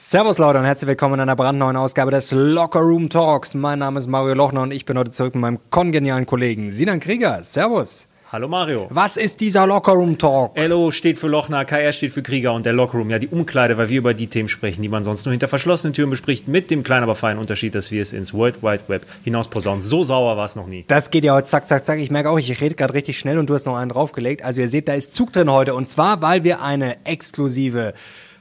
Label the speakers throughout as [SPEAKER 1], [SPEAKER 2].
[SPEAKER 1] Servus Leute und herzlich willkommen in einer brandneuen Ausgabe des Locker Room Talks. Mein Name ist Mario Lochner und ich bin heute zurück mit meinem kongenialen Kollegen Sinan Krieger. Servus.
[SPEAKER 2] Hallo Mario.
[SPEAKER 1] Was ist dieser Locker Room Talk?
[SPEAKER 2] LO steht für Lochner, KR steht für Krieger und der Locker Room, ja die Umkleide, weil wir über die Themen sprechen, die man sonst nur hinter verschlossenen Türen bespricht, mit dem kleinen, aber feinen Unterschied, dass wir es ins World Wide Web hinaus posaunen. So sauer war es noch nie.
[SPEAKER 1] Das geht ja heute zack, zack, zack. Ich merke auch, ich rede gerade richtig schnell und du hast noch einen draufgelegt. Also ihr seht, da ist Zug drin heute und zwar, weil wir eine exklusive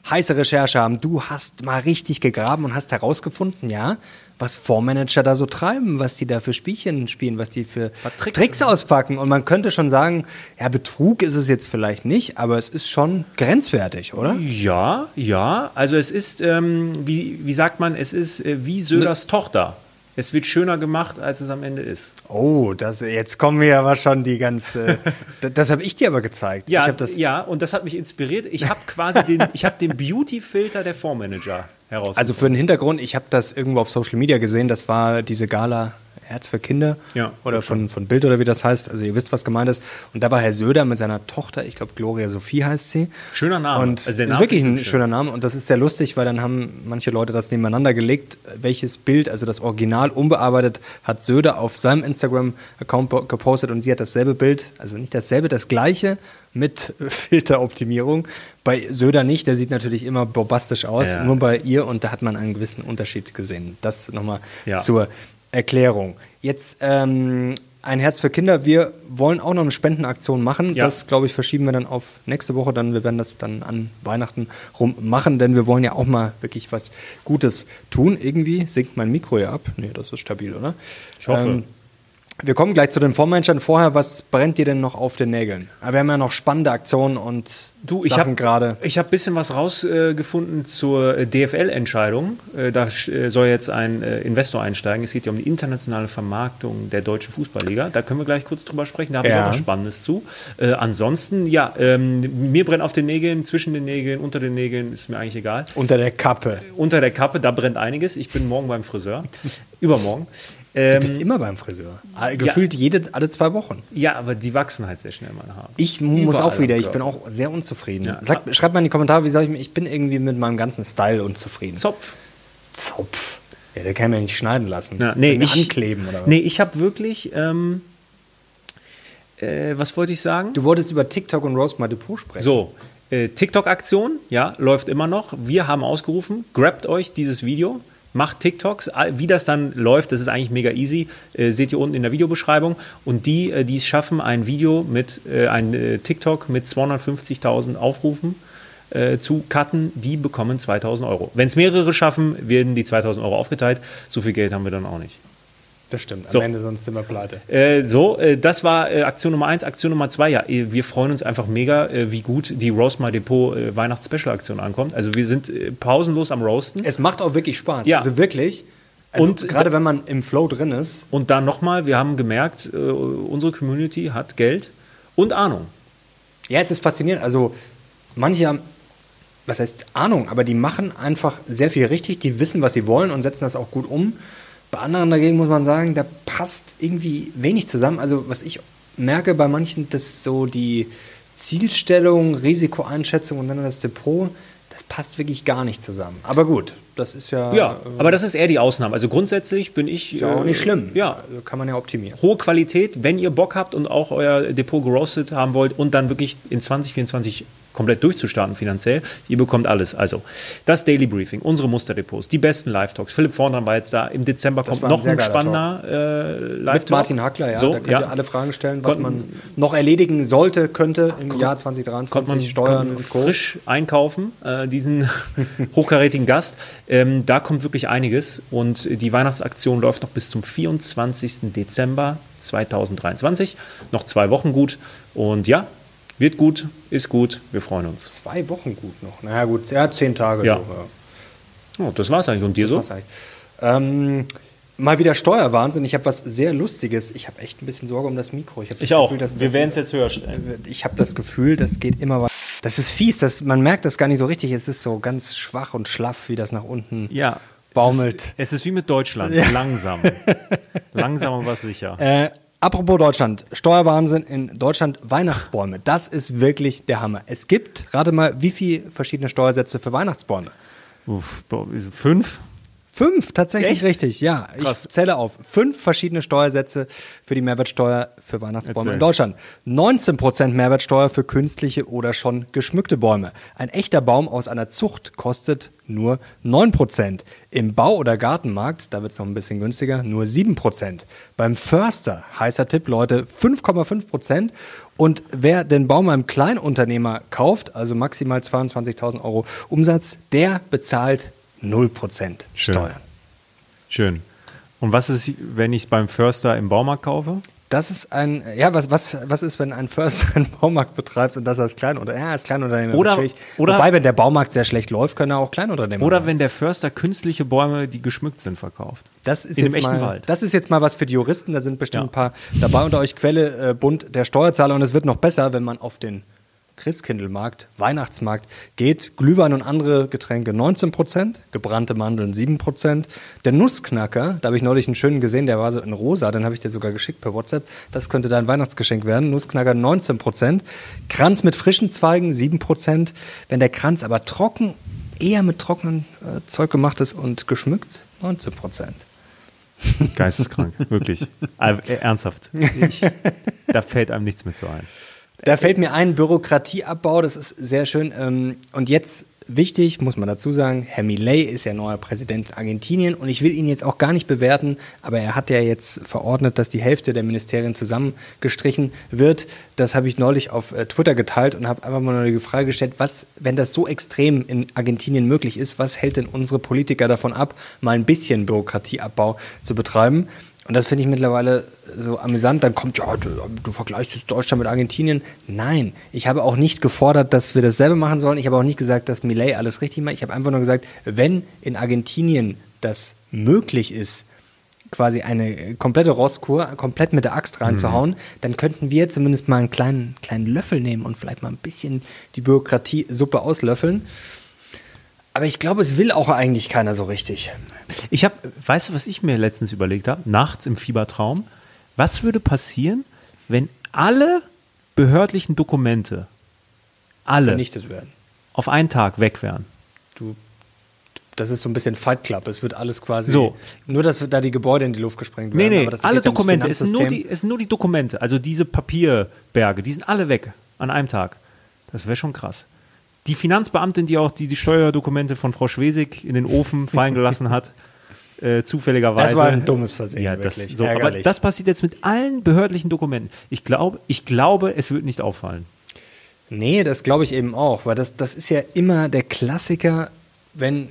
[SPEAKER 1] heiße Recherche haben. Du hast mal richtig gegraben und hast herausgefunden, ja, was Fondsmanager da so treiben, was die da für Spielchen spielen, was die für
[SPEAKER 2] Tricks.
[SPEAKER 1] Tricks. auspacken. Und man könnte schon sagen, ja, Betrug ist es jetzt vielleicht nicht, aber es ist schon grenzwertig, oder?
[SPEAKER 2] Ja, ja. Also es ist, ähm, wie, wie sagt man, es ist äh, wie Söders Tochter. Es wird schöner gemacht, als es am Ende ist.
[SPEAKER 1] Oh, das, jetzt kommen wir aber schon die ganz. Äh, das habe ich dir aber gezeigt.
[SPEAKER 2] Ja, ja, und das hat mich inspiriert. Ich habe quasi den, ich habe den Beauty-Filter der Fondsmanager herausgefunden.
[SPEAKER 1] Also für den Hintergrund, ich habe das irgendwo auf Social Media gesehen, das war diese Gala Herz für Kinder
[SPEAKER 2] Ja,
[SPEAKER 1] oder von, von Bild oder wie das heißt. Also ihr wisst, was gemeint ist. Und da war Herr Söder mit seiner Tochter, ich glaube Gloria Sophie heißt sie.
[SPEAKER 2] Schöner Name.
[SPEAKER 1] Und
[SPEAKER 2] Also der
[SPEAKER 1] ist
[SPEAKER 2] Name
[SPEAKER 1] wirklich ein
[SPEAKER 2] schön.
[SPEAKER 1] schöner Name und das ist sehr lustig, weil dann haben manche Leute das nebeneinander gelegt, welches Bild, also das Original unbearbeitet, hat Söder auf seinem Instagram-Account po- gepostet und sie hat dasselbe Bild, also nicht dasselbe, das gleiche mit Filteroptimierung. Bei Söder nicht, der sieht natürlich immer bombastisch aus,
[SPEAKER 2] Ja.
[SPEAKER 1] nur bei ihr und da hat man einen gewissen Unterschied gesehen. Das nochmal
[SPEAKER 2] Ja.
[SPEAKER 1] zur Erklärung. Jetzt ähm, ein Herz für Kinder. Wir wollen auch noch eine Spendenaktion machen.
[SPEAKER 2] Ja.
[SPEAKER 1] Das, glaube ich, verschieben wir dann auf nächste Woche. Dann, wir werden das dann an Weihnachten rum machen, denn wir wollen ja auch mal wirklich was Gutes tun. Irgendwie sinkt mein Mikro ja ab. Nee, das ist stabil, oder?
[SPEAKER 2] Ich hoffe.
[SPEAKER 1] Wir kommen gleich zu den Vormenschern. Vorher, was brennt dir denn noch auf den Nägeln? Aber wir haben ja noch spannende Aktionen und
[SPEAKER 2] Du, ich
[SPEAKER 1] Sachen
[SPEAKER 2] habe
[SPEAKER 1] gerade.
[SPEAKER 2] Ich habe ein bisschen was rausgefunden zur äh, DFL-Entscheidung. Äh, da äh, soll jetzt ein äh, Investor einsteigen. Es geht ja um die internationale Vermarktung der deutschen Fußballliga. Da können wir gleich kurz drüber sprechen. Da habe
[SPEAKER 1] Ja.
[SPEAKER 2] ich auch was Spannendes zu. Äh, ansonsten, ja, ähm, mir brennt auf den Nägeln, zwischen den Nägeln, unter den Nägeln, ist mir eigentlich egal.
[SPEAKER 1] Unter der Kappe.
[SPEAKER 2] Unter der Kappe, da brennt einiges. Ich bin morgen beim Friseur. Übermorgen.
[SPEAKER 1] Du
[SPEAKER 2] Ähm,
[SPEAKER 1] bist immer beim Friseur. Gefühlt jede, alle zwei Wochen.
[SPEAKER 2] ja, aber die wachsen halt sehr schnell, meine Haare.
[SPEAKER 1] Ich muss
[SPEAKER 2] Überall
[SPEAKER 1] auch wieder, ich bin auch sehr unzufrieden.
[SPEAKER 2] Ja.
[SPEAKER 1] Sag, schreibt mal in die Kommentare, wie soll ich mich, ich bin irgendwie mit meinem ganzen Style unzufrieden.
[SPEAKER 2] Zopf.
[SPEAKER 1] Zopf. Ja, der kann mir nicht schneiden lassen.
[SPEAKER 2] Ja, nee,
[SPEAKER 1] mir
[SPEAKER 2] ich,
[SPEAKER 1] ankleben oder was?
[SPEAKER 2] Nee, ich habe wirklich, ähm, äh, was wollte ich sagen?
[SPEAKER 1] Du wolltest über TikTok und My Depot sprechen.
[SPEAKER 2] So, äh, TikTok-Aktion, ja, läuft immer noch. Wir haben ausgerufen, grabt euch dieses Video, macht TikToks. All- Wie das dann läuft, das ist eigentlich mega easy. Äh, seht ihr unten in der Videobeschreibung. Und die, äh, die es schaffen, ein Video mit, äh, ein äh, TikTok mit 250.000 Aufrufen äh, zu cutten, die bekommen 2000 Euro. Wenn es mehrere schaffen, werden die 2000 Euro aufgeteilt. So viel Geld haben wir dann auch nicht.
[SPEAKER 1] Das stimmt. Am
[SPEAKER 2] So.
[SPEAKER 1] Ende sonst sind wir pleite.
[SPEAKER 2] Äh, so, äh, das war äh, Aktion Nummer eins. Aktion Nummer zwei, ja, äh, wir freuen uns einfach mega, äh, wie gut die Roast My Depot äh, Weihnachts-Special-Aktion ankommt. Also wir sind äh, pausenlos am Roasten.
[SPEAKER 1] Es macht auch wirklich Spaß.
[SPEAKER 2] Ja.
[SPEAKER 1] Also wirklich. Also
[SPEAKER 2] Und
[SPEAKER 1] gerade wenn man im Flow drin ist.
[SPEAKER 2] Und dann nochmal, wir haben gemerkt, äh, unsere Community hat Geld und Ahnung.
[SPEAKER 1] Ja, es ist faszinierend. Also manche haben, was heißt Ahnung, aber die machen einfach sehr viel richtig. Die wissen, was sie wollen und setzen das auch gut um. Bei anderen dagegen muss man sagen, da passt irgendwie wenig zusammen. Also was ich merke bei manchen, dass so die Zielstellung, Risikoeinschätzung und dann das Depot, das passt wirklich gar nicht zusammen. Aber gut, das ist ja,
[SPEAKER 2] Ja,
[SPEAKER 1] äh,
[SPEAKER 2] aber das ist eher die Ausnahme. Also grundsätzlich bin ich.
[SPEAKER 1] ist ja auch
[SPEAKER 2] äh,
[SPEAKER 1] nicht schlimm.
[SPEAKER 2] Ja,
[SPEAKER 1] Also kann man ja optimieren.
[SPEAKER 2] hohe Qualität, wenn ihr Bock habt und auch euer Depot geroastet haben wollt und dann wirklich in 2024 komplett durchzustarten finanziell, ihr bekommt alles. Also das Daily Briefing, unsere Musterdepots, die besten Live-Talks. Philipp Vorndern war jetzt da. Im Dezember
[SPEAKER 1] Das
[SPEAKER 2] kommt noch ein spannender äh, Live-Talk.
[SPEAKER 1] Mit Martin Hackler, ja.
[SPEAKER 2] So,
[SPEAKER 1] da könnt
[SPEAKER 2] ja.
[SPEAKER 1] ihr alle Fragen stellen, was
[SPEAKER 2] Konnten-
[SPEAKER 1] man noch erledigen sollte, könnte im Jahr 2023,
[SPEAKER 2] konnte man,
[SPEAKER 1] Steuern
[SPEAKER 2] man frisch einkaufen, äh, diesen hochkarätigen Gast. Ähm, da kommt wirklich einiges und die Weihnachtsaktion läuft noch bis zum 24. Dezember 2023. Noch zwei Wochen gut und ja, wird gut, ist gut, wir freuen uns.
[SPEAKER 1] Zwei Wochen gut noch. Naja, gut, ja, zehn Tage.
[SPEAKER 2] Ja.
[SPEAKER 1] so,
[SPEAKER 2] Oh, das war's eigentlich. Und dir so?
[SPEAKER 1] Was eigentlich? Ähm, mal wieder Steuerwahnsinn. Ich habe was sehr Lustiges. Ich habe echt ein bisschen Sorge um das Mikro. das
[SPEAKER 2] Ich auch.
[SPEAKER 1] Gefühl,
[SPEAKER 2] Wir
[SPEAKER 1] das-
[SPEAKER 2] werden es jetzt höher stellen.
[SPEAKER 1] Ich habe das Gefühl, das geht immer weiter. Das ist fies. Das, man merkt das gar nicht so richtig. Es ist so ganz schwach und schlaff, wie das nach unten
[SPEAKER 2] Ja.
[SPEAKER 1] baumelt.
[SPEAKER 2] Es ist, es ist wie mit Deutschland. Langsam. Langsam aber sicher.
[SPEAKER 1] Äh, apropos Deutschland, Steuerwahnsinn in Deutschland, Weihnachtsbäume. Das ist wirklich der Hammer. Es gibt, rate mal, wie viele verschiedene Steuersätze für Weihnachtsbäume?
[SPEAKER 2] Uff, fünf?
[SPEAKER 1] Fünf, tatsächlich
[SPEAKER 2] Echt?
[SPEAKER 1] richtig, ja.
[SPEAKER 2] Krass.
[SPEAKER 1] Ich zähle auf. Fünf verschiedene Steuersätze für die Mehrwertsteuer für Weihnachtsbäume
[SPEAKER 2] Erzähl.
[SPEAKER 1] in Deutschland. 19% Mehrwertsteuer für künstliche oder schon geschmückte Bäume. Ein echter Baum aus einer Zucht kostet nur 9%. Im Bau- oder Gartenmarkt, da wird es noch ein bisschen günstiger, nur 7%. Beim Förster, heißer Tipp, Leute, 5,5%. Und wer den Baum beim Kleinunternehmer kauft, also maximal 22.000 Euro Umsatz, der bezahlt 0%
[SPEAKER 2] Schön.
[SPEAKER 1] Steuern.
[SPEAKER 2] Schön. Und was ist, wenn ich es beim Förster im Baumarkt kaufe?
[SPEAKER 1] Das ist ein, ja, was, was, was ist, wenn ein Förster einen Baumarkt betreibt und das als Kleinunternehmer? Ja, als Kleinunternehmer
[SPEAKER 2] Oder- oder-
[SPEAKER 1] Wobei, wenn der Baumarkt sehr schlecht läuft, können er auch Kleinunternehmer
[SPEAKER 2] Oder
[SPEAKER 1] sein.
[SPEAKER 2] wenn der Förster künstliche Bäume, die geschmückt sind, verkauft?
[SPEAKER 1] Das ist
[SPEAKER 2] in
[SPEAKER 1] jetzt mal,
[SPEAKER 2] Wald.
[SPEAKER 1] Das ist jetzt mal was für die Juristen, da sind bestimmt
[SPEAKER 2] Ja.
[SPEAKER 1] ein paar dabei unter euch Quelle, äh, Bund der Steuerzahler und es wird noch besser, wenn man auf den Christkindlmarkt, Weihnachtsmarkt geht. Glühwein und andere Getränke 19%, gebrannte Mandeln 7%. Der Nussknacker, da habe ich neulich einen schönen gesehen, der war so in rosa, den habe ich dir sogar geschickt per WhatsApp. Das könnte dein Weihnachtsgeschenk werden. Nussknacker 19%. Kranz mit frischen Zweigen 7%. Wenn der Kranz aber trocken, eher mit trockenem äh, Zeug gemacht ist und geschmückt, 19%.
[SPEAKER 2] Geisteskrank, wirklich. Äh, ernsthaft. Ich, da fällt einem nichts mehr zu ein.
[SPEAKER 1] Da fällt mir ein, Bürokratieabbau, das ist sehr schön. Ähm, Und jetzt wichtig, muss man dazu sagen, Herr Millet ist ja neuer Präsident in Argentinien und ich will ihn jetzt auch gar nicht bewerten, aber er hat ja jetzt verordnet, dass die Hälfte der Ministerien zusammengestrichen wird. Das habe ich neulich auf äh, Twitter geteilt und habe einfach mal die Frage gestellt, was, wenn das so extrem in Argentinien möglich ist, was hält denn unsere Politiker davon ab, mal ein bisschen Bürokratieabbau zu betreiben? Und das finde ich mittlerweile so amüsant. Dann kommt, ja, du, du vergleichst jetzt Deutschland mit Argentinien. Nein, ich habe auch nicht gefordert, dass wir dasselbe machen sollen. Ich habe auch nicht gesagt, dass Millet alles richtig macht. Ich habe einfach nur gesagt, wenn in Argentinien das möglich ist, quasi eine komplette Rosskur komplett mit der Axt reinzuhauen, dann könnten wir zumindest mal einen kleinen, kleinen Löffel nehmen und vielleicht mal ein bisschen die Bürokratiesuppe auslöffeln. Aber ich glaube, es will auch eigentlich keiner so richtig.
[SPEAKER 2] Ich habe, weißt du, was ich mir letztens überlegt habe? Nachts im Fiebertraum. Was würde passieren, wenn alle behördlichen Dokumente, alle,
[SPEAKER 1] Vernichtet werden.
[SPEAKER 2] auf einen Tag weg wären?
[SPEAKER 1] du, das ist so ein bisschen Fight Club. Es wird alles quasi.
[SPEAKER 2] So.
[SPEAKER 1] Nur, dass da die Gebäude in die Luft gesprengt werden.
[SPEAKER 2] Nee, nee,
[SPEAKER 1] aber das
[SPEAKER 2] alle Dokumente, es sind, nur die, es sind nur die Dokumente, also diese Papierberge, die sind alle weg an einem Tag. Das wäre schon krass. Die Finanzbeamtin, die auch die, die Steuerdokumente von Frau Schwesig in den Ofen fallen gelassen hat, äh, zufälligerweise.
[SPEAKER 1] Das war ein dummes Versehen,
[SPEAKER 2] Ja, das,
[SPEAKER 1] wirklich.
[SPEAKER 2] so, aber das passiert jetzt mit allen behördlichen Dokumenten. Ich glaube, ich glaube, es wird nicht auffallen.
[SPEAKER 1] Nee, das glaube ich eben auch, weil das, das ist ja immer der Klassiker, wenn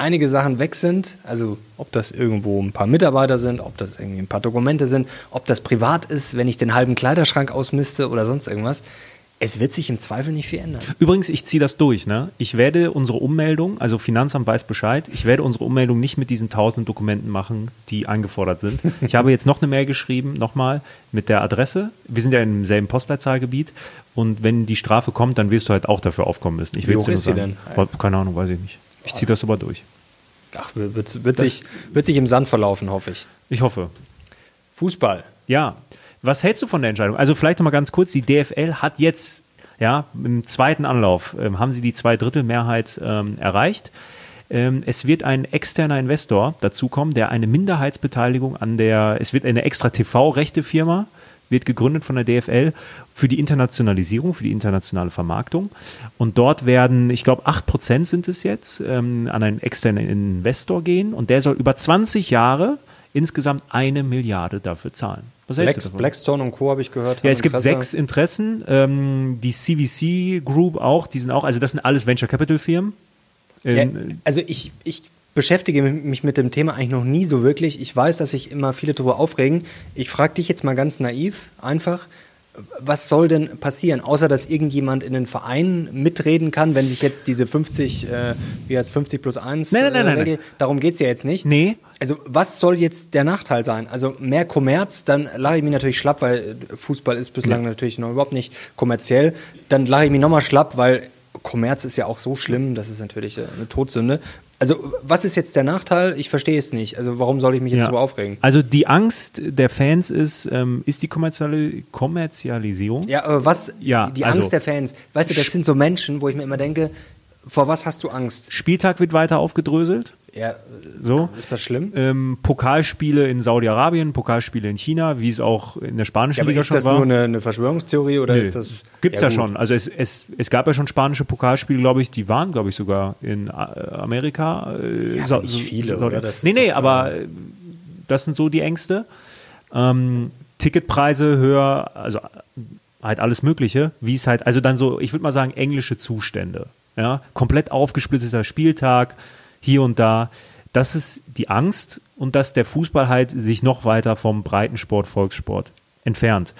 [SPEAKER 1] einige Sachen weg sind, also ob das irgendwo ein paar Mitarbeiter sind, ob das irgendwie ein paar Dokumente sind, ob das privat ist, wenn ich den halben Kleiderschrank ausmiste oder sonst irgendwas. Es wird sich im Zweifel nicht viel ändern.
[SPEAKER 2] Übrigens, ich ziehe das durch. Ne? Ich werde unsere Ummeldung, also Finanzamt weiß Bescheid, ich werde unsere Ummeldung nicht mit diesen tausend Dokumenten machen, die eingefordert sind. Ich habe jetzt noch eine Mail geschrieben, nochmal mit der Adresse. Wir sind ja im selben Postleitzahlgebiet und wenn die Strafe kommt, dann wirst du halt auch dafür aufkommen müssen. Ich
[SPEAKER 1] Wie hoch ist sie denn?
[SPEAKER 2] Keine Ahnung, weiß ich nicht. Ich ziehe das aber durch.
[SPEAKER 1] Ach, wird, wird, wird, sich, wird sich im Sand verlaufen, hoffe ich.
[SPEAKER 2] Ich hoffe.
[SPEAKER 1] Fußball.
[SPEAKER 2] Ja. Was hältst du von der Entscheidung? Also vielleicht noch mal ganz kurz, die DFL hat jetzt, ja, im zweiten Anlauf ähm, haben sie die Zweidrittelmehrheit ähm, erreicht. Ähm, es wird ein externer Investor dazukommen, der eine Minderheitsbeteiligung an der, es wird eine extra TV-Rechte-Firma, wird gegründet von der DFL für die Internationalisierung, für die internationale Vermarktung. Und dort werden, ich glaube, 8% sind es jetzt, ähm, an einen externen Investor gehen und der soll über 20 Jahre insgesamt eine Milliarde dafür zahlen. Was
[SPEAKER 1] Black? Blackstone und Co. habe ich gehört.
[SPEAKER 2] Ja, es gibt
[SPEAKER 1] Interesse.
[SPEAKER 2] sechs Interessen. Ähm, die CVC Group auch, die sind auch, also das sind alles Venture Capital Firmen.
[SPEAKER 1] Ja,
[SPEAKER 2] Ähm,
[SPEAKER 1] also ich, ich beschäftige mich mit dem Thema eigentlich noch nie so wirklich. Ich weiß, dass sich immer viele darüber aufregen. Ich frage dich jetzt mal ganz naiv, einfach, was soll denn passieren, außer dass irgendjemand in den Verein mitreden kann, wenn sich jetzt diese 50, äh, wie heißt 50 plus 1
[SPEAKER 2] Nein, nein, nein,
[SPEAKER 1] äh,
[SPEAKER 2] nein,
[SPEAKER 1] Regel, darum geht es ja jetzt nicht.
[SPEAKER 2] Nee.
[SPEAKER 1] Also was soll jetzt der Nachteil sein? Also mehr Kommerz, dann lache ich mich natürlich schlapp, weil Fußball ist bislang natürlich noch überhaupt nicht kommerziell. Dann lache ich mich nochmal schlapp, weil Kommerz ist ja auch so schlimm, das ist natürlich äh, eine Todsünde. Also was ist jetzt der Nachteil? Ich verstehe es nicht. Also warum soll ich mich jetzt
[SPEAKER 2] ja.
[SPEAKER 1] so aufregen?
[SPEAKER 2] Also die Angst der Fans ist, ähm, ist die Kommerziali Kommerzialisierung.
[SPEAKER 1] Ja, aber was,
[SPEAKER 2] Ja,
[SPEAKER 1] die
[SPEAKER 2] also-
[SPEAKER 1] Angst der Fans, weißt du, das sind so Menschen, wo ich mir immer denke, vor was hast du Angst?
[SPEAKER 2] Spieltag wird weiter aufgedröselt.
[SPEAKER 1] Ja,
[SPEAKER 2] So.
[SPEAKER 1] ist das schlimm?
[SPEAKER 2] Ähm, Pokalspiele in Saudi-Arabien, Pokalspiele in China, wie es auch in der spanischen
[SPEAKER 1] Ja, aber
[SPEAKER 2] Liga
[SPEAKER 1] ist
[SPEAKER 2] schon
[SPEAKER 1] das
[SPEAKER 2] war.
[SPEAKER 1] nur eine, eine Verschwörungstheorie oder
[SPEAKER 2] Nö.
[SPEAKER 1] ist das.
[SPEAKER 2] Gibt's ja,
[SPEAKER 1] gut.
[SPEAKER 2] schon. Also es, es, es gab ja schon spanische Pokalspiele, glaube ich, die waren, glaube ich, sogar in äh, Amerika. Äh,
[SPEAKER 1] Ja,
[SPEAKER 2] Sa-
[SPEAKER 1] nicht viele,
[SPEAKER 2] Saudi-
[SPEAKER 1] oder? Das ist
[SPEAKER 2] nee, nee, aber äh, das sind so die Ängste. Ähm, Ticketpreise höher, also halt alles Mögliche, wie es halt, also dann so, ich würde mal sagen, englische Zustände. Ja, komplett aufgesplitteter Spieltag, hier und da. Das ist die Angst und dass der Fußball halt sich noch weiter vom Breitensport, Volkssport entfernt.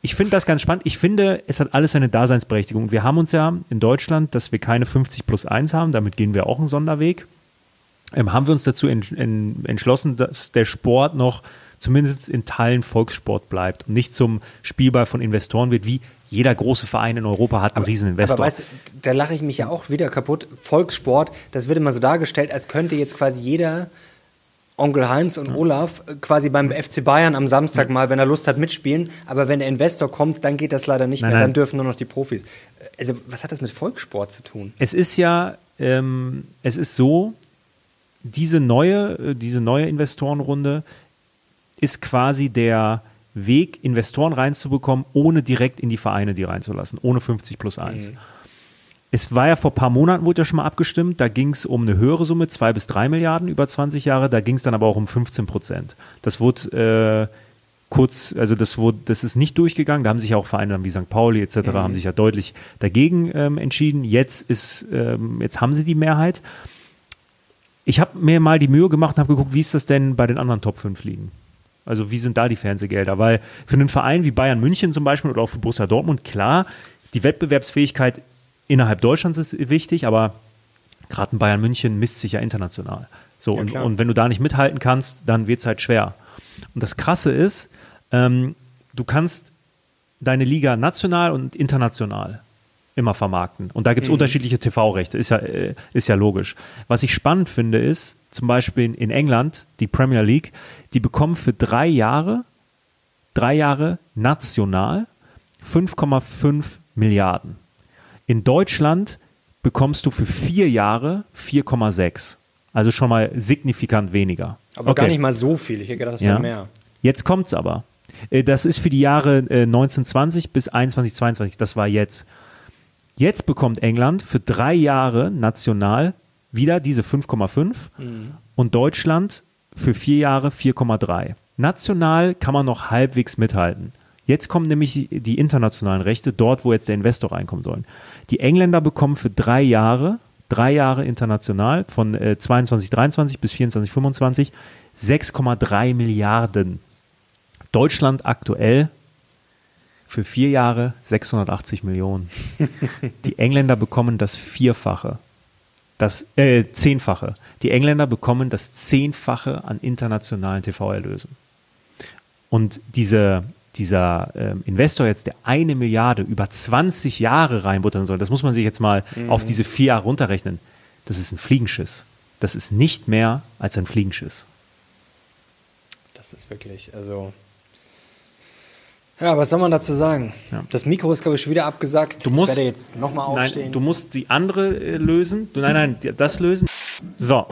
[SPEAKER 2] Ich finde das ganz spannend. Ich finde, es hat alles seine Daseinsberechtigung. Wir haben uns ja in Deutschland, dass wir keine 50 plus 1 haben, damit gehen wir auch einen Sonderweg ähm, haben wir uns dazu en en entschlossen, dass der Sport noch zumindest in Teilen Volkssport bleibt und nicht zum Spielball von Investoren wird, wie jeder große Verein in Europa hat einen riesen Investor.
[SPEAKER 1] Aber weißt du, da lache ich mich ja auch wieder kaputt. Volkssport, das wird immer so dargestellt, als könnte jetzt quasi jeder Onkel Heinz und Olaf quasi beim FC Bayern am Samstag mal, wenn er Lust hat, mitspielen. Aber wenn der Investor kommt, dann geht das leider nicht
[SPEAKER 2] Nein,
[SPEAKER 1] mehr.
[SPEAKER 2] nein.
[SPEAKER 1] Dann dürfen nur noch die Profis. Also, was hat das mit Volkssport zu tun?
[SPEAKER 2] es ist ja, ähm, es ist so, diese neue, äh, diese neue Investorenrunde ist quasi der Weg, Investoren reinzubekommen, ohne direkt in die Vereine die reinzulassen, ohne 50 plus 1. Es war ja vor ein paar Monaten, wurde ja schon mal abgestimmt, da ging es um eine höhere Summe, zwei bis drei Milliarden über 20 Jahre, da ging es dann aber auch um 15 Prozent. Das wurde äh, kurz, also das wurde, das ist nicht durchgegangen, da haben sich ja auch Vereine dann wie St. Pauli etc. haben sich ja deutlich dagegen ähm, entschieden. Jetzt ist, ähm, jetzt haben sie die Mehrheit. Ich habe mir mal die Mühe gemacht und habe geguckt, wie ist das denn bei den anderen Top 5 Ligen? Also wie sind da die Fernsehgelder? Weil für einen Verein wie Bayern München zum Beispiel oder auch für Borussia Dortmund, klar, die Wettbewerbsfähigkeit innerhalb Deutschlands ist wichtig, aber gerade ein Bayern München misst sich ja international. So, und,
[SPEAKER 1] klar.
[SPEAKER 2] und wenn du da nicht mithalten kannst, dann wird es halt schwer. Und das Krasse ist, ähm, du kannst deine Liga national und international immer vermarkten. Und da gibt es unterschiedliche TV-Rechte, ist ja, äh, ist ja logisch. Was ich spannend finde, ist zum Beispiel in, in England, die Premier League, die bekommen für drei Jahre, drei Jahre national 5,5 Milliarden. In Deutschland bekommst du für vier Jahre 4,6. Also schon mal signifikant weniger.
[SPEAKER 1] Aber gar nicht mal so viel. Ich hätte gedacht, das wäre
[SPEAKER 2] Ja.
[SPEAKER 1] mehr.
[SPEAKER 2] Jetzt kommt's aber. Äh, Das ist für die Jahre äh, 1920 bis 21, 22. Das war jetzt. Jetzt bekommt England für drei Jahre national wieder diese 5,5 und Deutschland für vier Jahre 4,3. National kann man noch halbwegs mithalten. Jetzt kommen nämlich die internationalen Rechte, dort, wo jetzt der Investor reinkommen soll. Die Engländer bekommen für drei Jahre, drei Jahre international, von äh, 22, 23 bis 24, 25, 6,3 Milliarden. Deutschland aktuell für vier Jahre 680 Millionen. Die Engländer bekommen das Vierfache. Das äh, Zehnfache. Die Engländer bekommen das Zehnfache an internationalen TV-Erlösen. Und diese, dieser ähm, Investor jetzt, der eine Milliarde über 20 Jahre reinbuttern soll, das muss man sich jetzt mal auf diese vier Jahre runterrechnen. Das ist ein Fliegenschiss. Das ist nicht mehr als ein Fliegenschiss.
[SPEAKER 1] Das ist wirklich, also. Ja, was soll man dazu sagen?
[SPEAKER 2] Ja.
[SPEAKER 1] Das Mikro ist, glaube ich, schon wieder abgesagt.
[SPEAKER 2] Du musst,
[SPEAKER 1] ich werde jetzt nochmal aufstehen.
[SPEAKER 2] Nein, du musst die andere äh, lösen. Du, nein, nein, das lösen. So,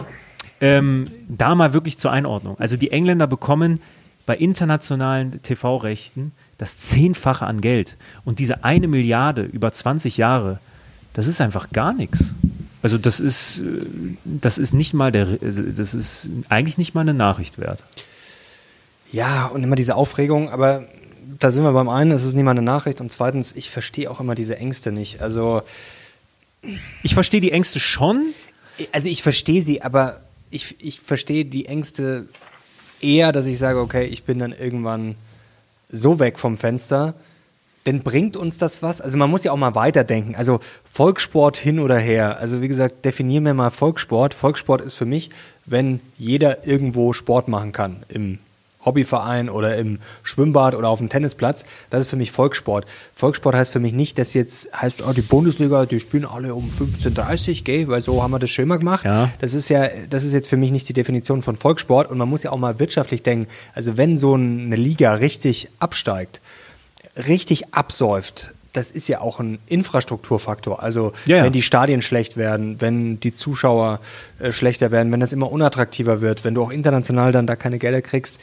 [SPEAKER 2] ähm, da mal wirklich zur Einordnung. Also die Engländer bekommen bei internationalen TV-Rechten das Zehnfache an Geld. Und diese eine Milliarde über 20 Jahre, das ist einfach gar nichts. Also das ist, äh, das ist nicht mal der, also das ist eigentlich nicht mal eine Nachricht wert.
[SPEAKER 1] Ja, und immer diese Aufregung, aber da sind wir beim einen, es ist nicht mal eine Nachricht und zweitens, ich verstehe auch immer diese Ängste nicht. Also,
[SPEAKER 2] Ich verstehe die Ängste schon,
[SPEAKER 1] also ich verstehe sie, aber ich, ich verstehe die Ängste eher, dass ich sage, okay, ich bin dann irgendwann so weg vom Fenster, denn bringt uns das was? Also man muss ja auch mal weiterdenken. Also Volkssport hin oder her. Also wie gesagt, definieren wir mal Volkssport. Volkssport ist für mich, wenn jeder irgendwo Sport machen kann. Im Hobbyverein oder im Schwimmbad oder auf dem Tennisplatz. Das ist für mich Volkssport. Volkssport heißt für mich nicht, dass jetzt heißt, oh, die Bundesliga, die spielen alle um 15.30 Uhr, gell, weil so haben wir das schön mal gemacht.
[SPEAKER 2] Ja.
[SPEAKER 1] Das ist ja, das ist jetzt für mich nicht die Definition von Volkssport und man muss ja auch mal wirtschaftlich denken. Also wenn so eine Liga richtig absteigt, richtig absäuft, das ist ja auch ein Infrastrukturfaktor. Also
[SPEAKER 2] Ja, ja.
[SPEAKER 1] wenn die Stadien schlecht werden, wenn die Zuschauer äh, schlechter werden, wenn das immer unattraktiver wird, wenn du auch international dann da keine Gelder kriegst,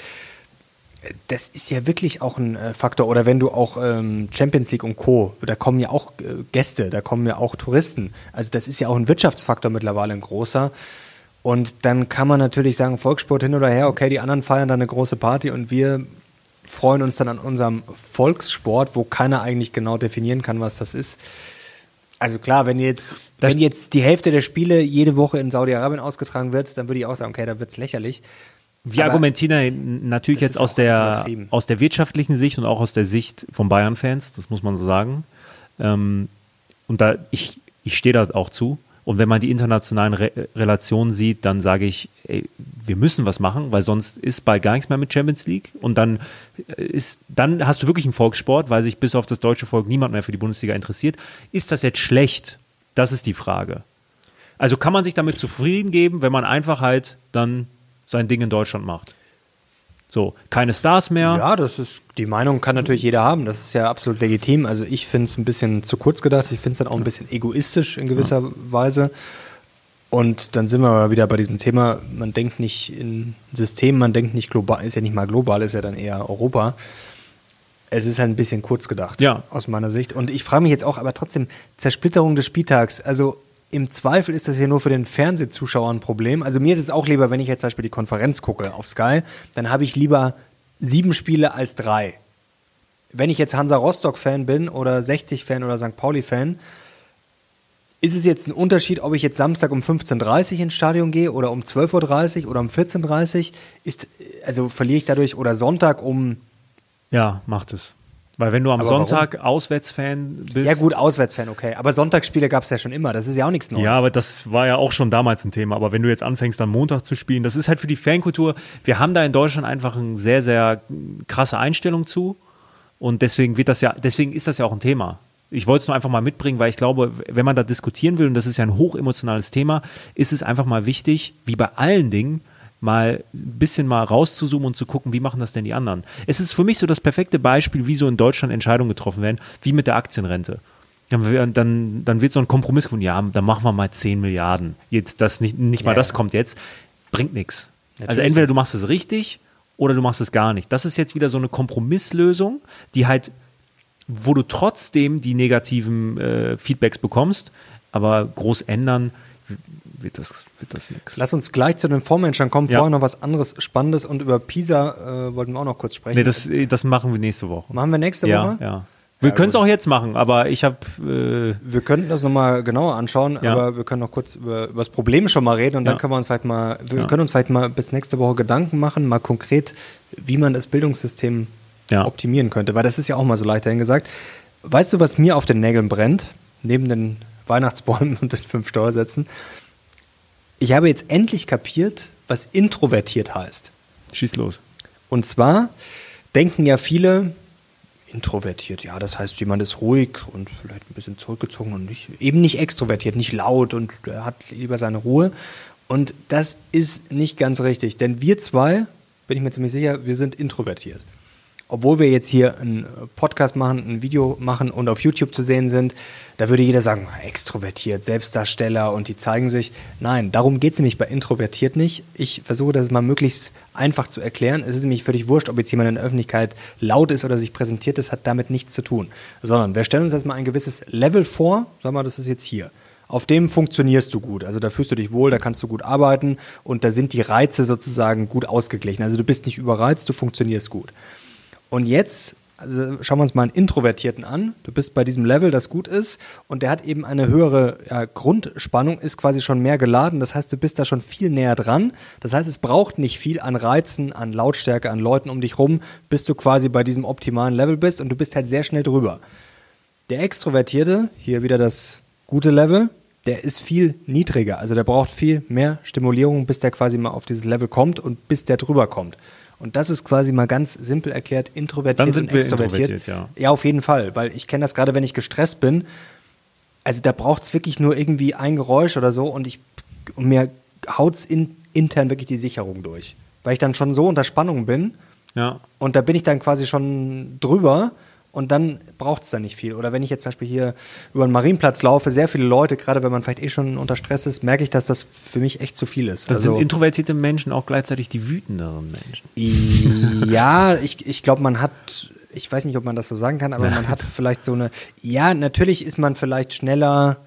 [SPEAKER 1] das ist ja wirklich auch ein äh, Faktor. Oder wenn du auch ähm, Champions League und Co., da kommen ja auch äh, Gäste, da kommen ja auch Touristen. Also das ist ja auch ein Wirtschaftsfaktor mittlerweile ein großer. Und dann kann man natürlich sagen, Volkssport hin oder her, okay, die anderen feiern dann eine große Party und wir freuen uns dann an unserem Volkssport, wo keiner eigentlich genau definieren kann, was das ist. Also klar, wenn jetzt,
[SPEAKER 2] Das-
[SPEAKER 1] wenn jetzt die Hälfte der Spiele jede Woche in Saudi-Arabien ausgetragen wird, dann würde ich auch sagen, okay, da wird's lächerlich.
[SPEAKER 2] Wir
[SPEAKER 1] Aber
[SPEAKER 2] argumentieren natürlich jetzt aus der, aus der wirtschaftlichen Sicht und auch aus der Sicht von Bayern-Fans, das muss man so sagen. Ähm, und da, ich, ich stehe da auch zu. Und wenn man die internationalen Re Relationen sieht, dann sage ich, ey, wir müssen was machen, weil sonst ist bald gar nichts mehr mit Champions League. Und dann ist, dann hast du wirklich einen Volkssport, weil sich bis auf das deutsche Volk niemand mehr für die Bundesliga interessiert. Ist das jetzt schlecht? Das ist die Frage. Also kann man sich damit zufrieden geben, wenn man einfach halt dann sein Ding in Deutschland macht. So, keine Stars mehr.
[SPEAKER 1] Ja, das ist, die Meinung kann natürlich jeder haben. Das ist ja absolut legitim. Also ich finde es ein bisschen zu kurz gedacht. Ich finde es dann auch ein bisschen egoistisch in gewisser Weise. Und dann sind wir mal wieder bei diesem Thema, man denkt nicht in System, man denkt nicht global, ist ja nicht mal global, ist ja dann eher Europa. Es ist halt ein bisschen kurz gedacht,
[SPEAKER 2] Ja.
[SPEAKER 1] aus meiner Sicht. Und ich frage mich jetzt auch, aber trotzdem, Zersplitterung des Spieltags, also im Zweifel ist das ja nur für den Fernsehzuschauer ein Problem. Also mir ist es auch lieber, wenn ich jetzt zum Beispiel die Konferenz gucke auf Sky, dann habe ich lieber sieben Spiele als drei. Wenn ich jetzt Hansa Rostock-Fan bin oder 60-Fan oder St. Pauli-Fan, ist es jetzt ein Unterschied, ob ich jetzt Samstag um 15.30 Uhr ins Stadion gehe oder um 12.30 Uhr oder um 14.30 Uhr? Ist, also verliere ich dadurch oder Sonntag um
[SPEAKER 2] Ja, macht es. Weil wenn du am
[SPEAKER 1] Aber warum?
[SPEAKER 2] Sonntag Auswärtsfan bist.
[SPEAKER 1] Ja gut, Auswärtsfan, okay. Aber Sonntagsspiele gab es ja schon immer. Das ist ja auch nichts Neues.
[SPEAKER 2] Ja, aber das war ja auch schon damals ein Thema. Aber wenn du jetzt anfängst, am Montag zu spielen, das ist halt für die Fankultur. Wir haben da in Deutschland einfach eine sehr, sehr krasse Einstellung zu. Und deswegen wird das ja, deswegen ist das ja auch ein Thema. Ich wollte es nur einfach mal mitbringen, weil ich glaube, wenn man da diskutieren will, und das ist ja ein hochemotionales Thema, ist es einfach mal wichtig, wie bei allen Dingen, mal ein bisschen mal rauszuzoomen und zu gucken, wie machen das denn die anderen. Es ist für mich so das perfekte Beispiel, wie so in Deutschland Entscheidungen getroffen werden, wie mit der Aktienrente. Dann, dann, dann wird so ein Kompromiss gefunden, ja, dann machen wir mal 10 Milliarden. Jetzt das nicht, nicht mal
[SPEAKER 1] Ja,
[SPEAKER 2] das kommt jetzt. Bringt nichts. Also entweder du machst es richtig oder du machst es gar nicht. Das ist jetzt wieder so eine Kompromisslösung, die halt, wo du trotzdem die negativen äh, Feedbacks bekommst, aber groß ändern wird das, wird das nichts.
[SPEAKER 1] Lass uns gleich zu den Vormenschern kommen.
[SPEAKER 2] Ja.
[SPEAKER 1] Vorher noch was anderes Spannendes und über Pisa äh, wollten wir auch noch kurz sprechen.
[SPEAKER 2] Nee, das, das machen wir nächste Woche.
[SPEAKER 1] Machen wir nächste
[SPEAKER 2] ja,
[SPEAKER 1] Woche?
[SPEAKER 2] ja. Wir
[SPEAKER 1] Ja,
[SPEAKER 2] können es auch jetzt machen, aber ich habe äh,
[SPEAKER 1] Wir könnten das nochmal genauer anschauen,
[SPEAKER 2] Ja.
[SPEAKER 1] aber wir können noch kurz über, über das Problem schon mal reden und dann
[SPEAKER 2] Ja.
[SPEAKER 1] können wir uns vielleicht mal, wir können uns vielleicht mal bis nächste Woche Gedanken machen, mal konkret, wie man das Bildungssystem optimieren könnte, weil das ist ja auch mal so leicht dahin gesagt. Weißt du, was mir auf den Nägeln brennt, neben den Weihnachtsbäumen und den fünf Steuersätzen? Ich habe jetzt endlich kapiert, was introvertiert heißt.
[SPEAKER 2] schieß los.
[SPEAKER 1] Und zwar denken ja viele, introvertiert, ja, das heißt, jemand ist ruhig und vielleicht ein bisschen zurückgezogen und nicht, eben nicht extrovertiert, nicht laut und er hat lieber seine Ruhe. Und das ist nicht ganz richtig, denn wir zwei, bin ich mir ziemlich sicher, wir sind introvertiert. Obwohl wir jetzt hier einen Podcast machen, ein Video machen und auf YouTube zu sehen sind, da würde jeder sagen, extrovertiert, Selbstdarsteller und die zeigen sich. Nein, darum geht es nämlich bei introvertiert nicht. Ich versuche das mal möglichst einfach zu erklären. Es ist nämlich völlig wurscht, ob jetzt jemand in der Öffentlichkeit laut ist oder sich präsentiert, das hat damit nichts zu tun. Sondern wir stellen uns erstmal ein gewisses Level vor, sag mal, das ist jetzt hier. Auf dem funktionierst du gut. Also da fühlst du dich wohl, da kannst du gut arbeiten und da sind die Reize sozusagen gut ausgeglichen. Also du bist nicht überreizt, du funktionierst gut. Und jetzt, also schauen wir uns mal einen Introvertierten an. Du bist bei diesem Level, das gut ist, und der hat eben eine höhere ja, Grundspannung, ist quasi schon mehr geladen. Das heißt, du bist da schon viel näher dran. Das heißt, es braucht nicht viel an Reizen, an Lautstärke, an Leuten um dich rum, bis du quasi bei diesem optimalen Level bist und du bist halt sehr schnell drüber. Der Extrovertierte, hier wieder das gute Level, der ist viel niedriger. Also der braucht viel mehr Stimulierung, bis der quasi mal auf dieses Level kommt und bis der drüber kommt. Und das ist quasi mal ganz simpel erklärt, introvertiert
[SPEAKER 2] Dann sind
[SPEAKER 1] und
[SPEAKER 2] wir
[SPEAKER 1] extrovertiert.
[SPEAKER 2] introvertiert, ja.
[SPEAKER 1] ja, auf jeden Fall, weil ich kenne das gerade, wenn ich gestresst bin. Also da braucht es wirklich nur irgendwie ein Geräusch oder so und ich und mir haut's in, intern wirklich die Sicherung durch. Weil ich dann schon so unter Spannung bin
[SPEAKER 2] Ja.
[SPEAKER 1] und da bin ich dann quasi schon drüber und dann braucht es da nicht viel. Oder wenn ich jetzt zum Beispiel hier über den Marienplatz laufe, sehr viele Leute, gerade wenn man vielleicht eh schon unter Stress ist, merke ich, dass das für mich echt zu viel ist.
[SPEAKER 2] Dann
[SPEAKER 1] Also-
[SPEAKER 2] sind introvertierte Menschen auch gleichzeitig die wütenderen Menschen.
[SPEAKER 1] ja, ich, ich glaube, man hat, ich weiß nicht, ob man das so sagen kann, aber man hat vielleicht so eine, ja, natürlich ist man vielleicht schneller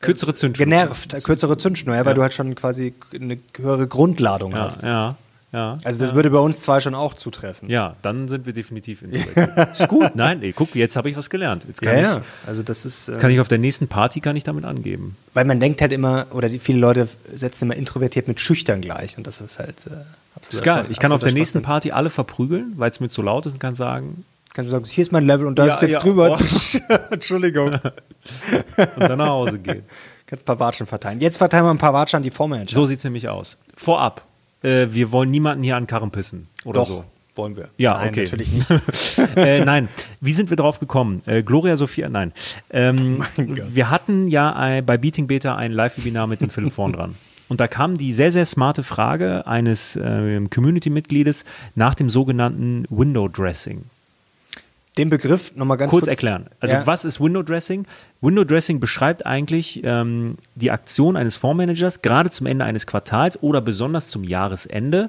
[SPEAKER 2] Kürzere Zündschnur.
[SPEAKER 1] genervt, äh, kürzere Zündschnur, ja, weil du halt schon quasi eine höhere Grundladung
[SPEAKER 2] Ja,
[SPEAKER 1] hast.
[SPEAKER 2] ja, ja.
[SPEAKER 1] Also das
[SPEAKER 2] ja.
[SPEAKER 1] würde bei uns zwei schon auch zutreffen.
[SPEAKER 2] Ja, dann sind wir definitiv introvertiert. ist gut, nein, ey, guck, jetzt habe ich was gelernt. Jetzt kann,
[SPEAKER 1] ja,
[SPEAKER 2] ich,
[SPEAKER 1] ja. Also das ist, äh,
[SPEAKER 2] kann ich auf der nächsten Party kann ich damit angeben.
[SPEAKER 1] weil man denkt halt immer, oder die, viele Leute setzen immer introvertiert mit schüchtern gleich und das ist halt äh, absolut
[SPEAKER 2] Ist geil. Ich kann auf der nächsten Party alle verprügeln, weil es mir zu laut ist und kann sagen,
[SPEAKER 1] Kannst du sagen, hier ist mein Level und da
[SPEAKER 2] Ja,
[SPEAKER 1] ist jetzt
[SPEAKER 2] ja,
[SPEAKER 1] drüber.
[SPEAKER 2] oh.
[SPEAKER 1] Entschuldigung.
[SPEAKER 2] und dann nach Hause gehen.
[SPEAKER 1] Kannst ein paar Watschen verteilen. Jetzt verteilen wir ein paar Watschen an die Vormanager.
[SPEAKER 2] So sieht's nämlich aus. Vorab, äh, wir wollen niemanden hier an Karren pissen oder
[SPEAKER 1] Doch,
[SPEAKER 2] so.
[SPEAKER 1] wollen wir.
[SPEAKER 2] Ja,
[SPEAKER 1] Nein,
[SPEAKER 2] okay.
[SPEAKER 1] natürlich nicht.
[SPEAKER 2] äh, nein, wie sind wir drauf gekommen? Äh, Gloria Sophia, nein. Ähm, wir hatten ja ein, bei Beating Beta ein Live-Webinar mit dem Philipp vorn dran. Und da kam die sehr, sehr smarte Frage eines äh, Community-Mitgliedes nach dem sogenannten Window Dressing.
[SPEAKER 1] Den Begriff nochmal ganz
[SPEAKER 2] kurz
[SPEAKER 1] kurz,
[SPEAKER 2] erklären. Also
[SPEAKER 1] Ja.
[SPEAKER 2] was ist Window Dressing? Window Dressing beschreibt eigentlich ähm, die Aktion eines Fondsmanagers gerade zum Ende eines Quartals oder besonders zum Jahresende,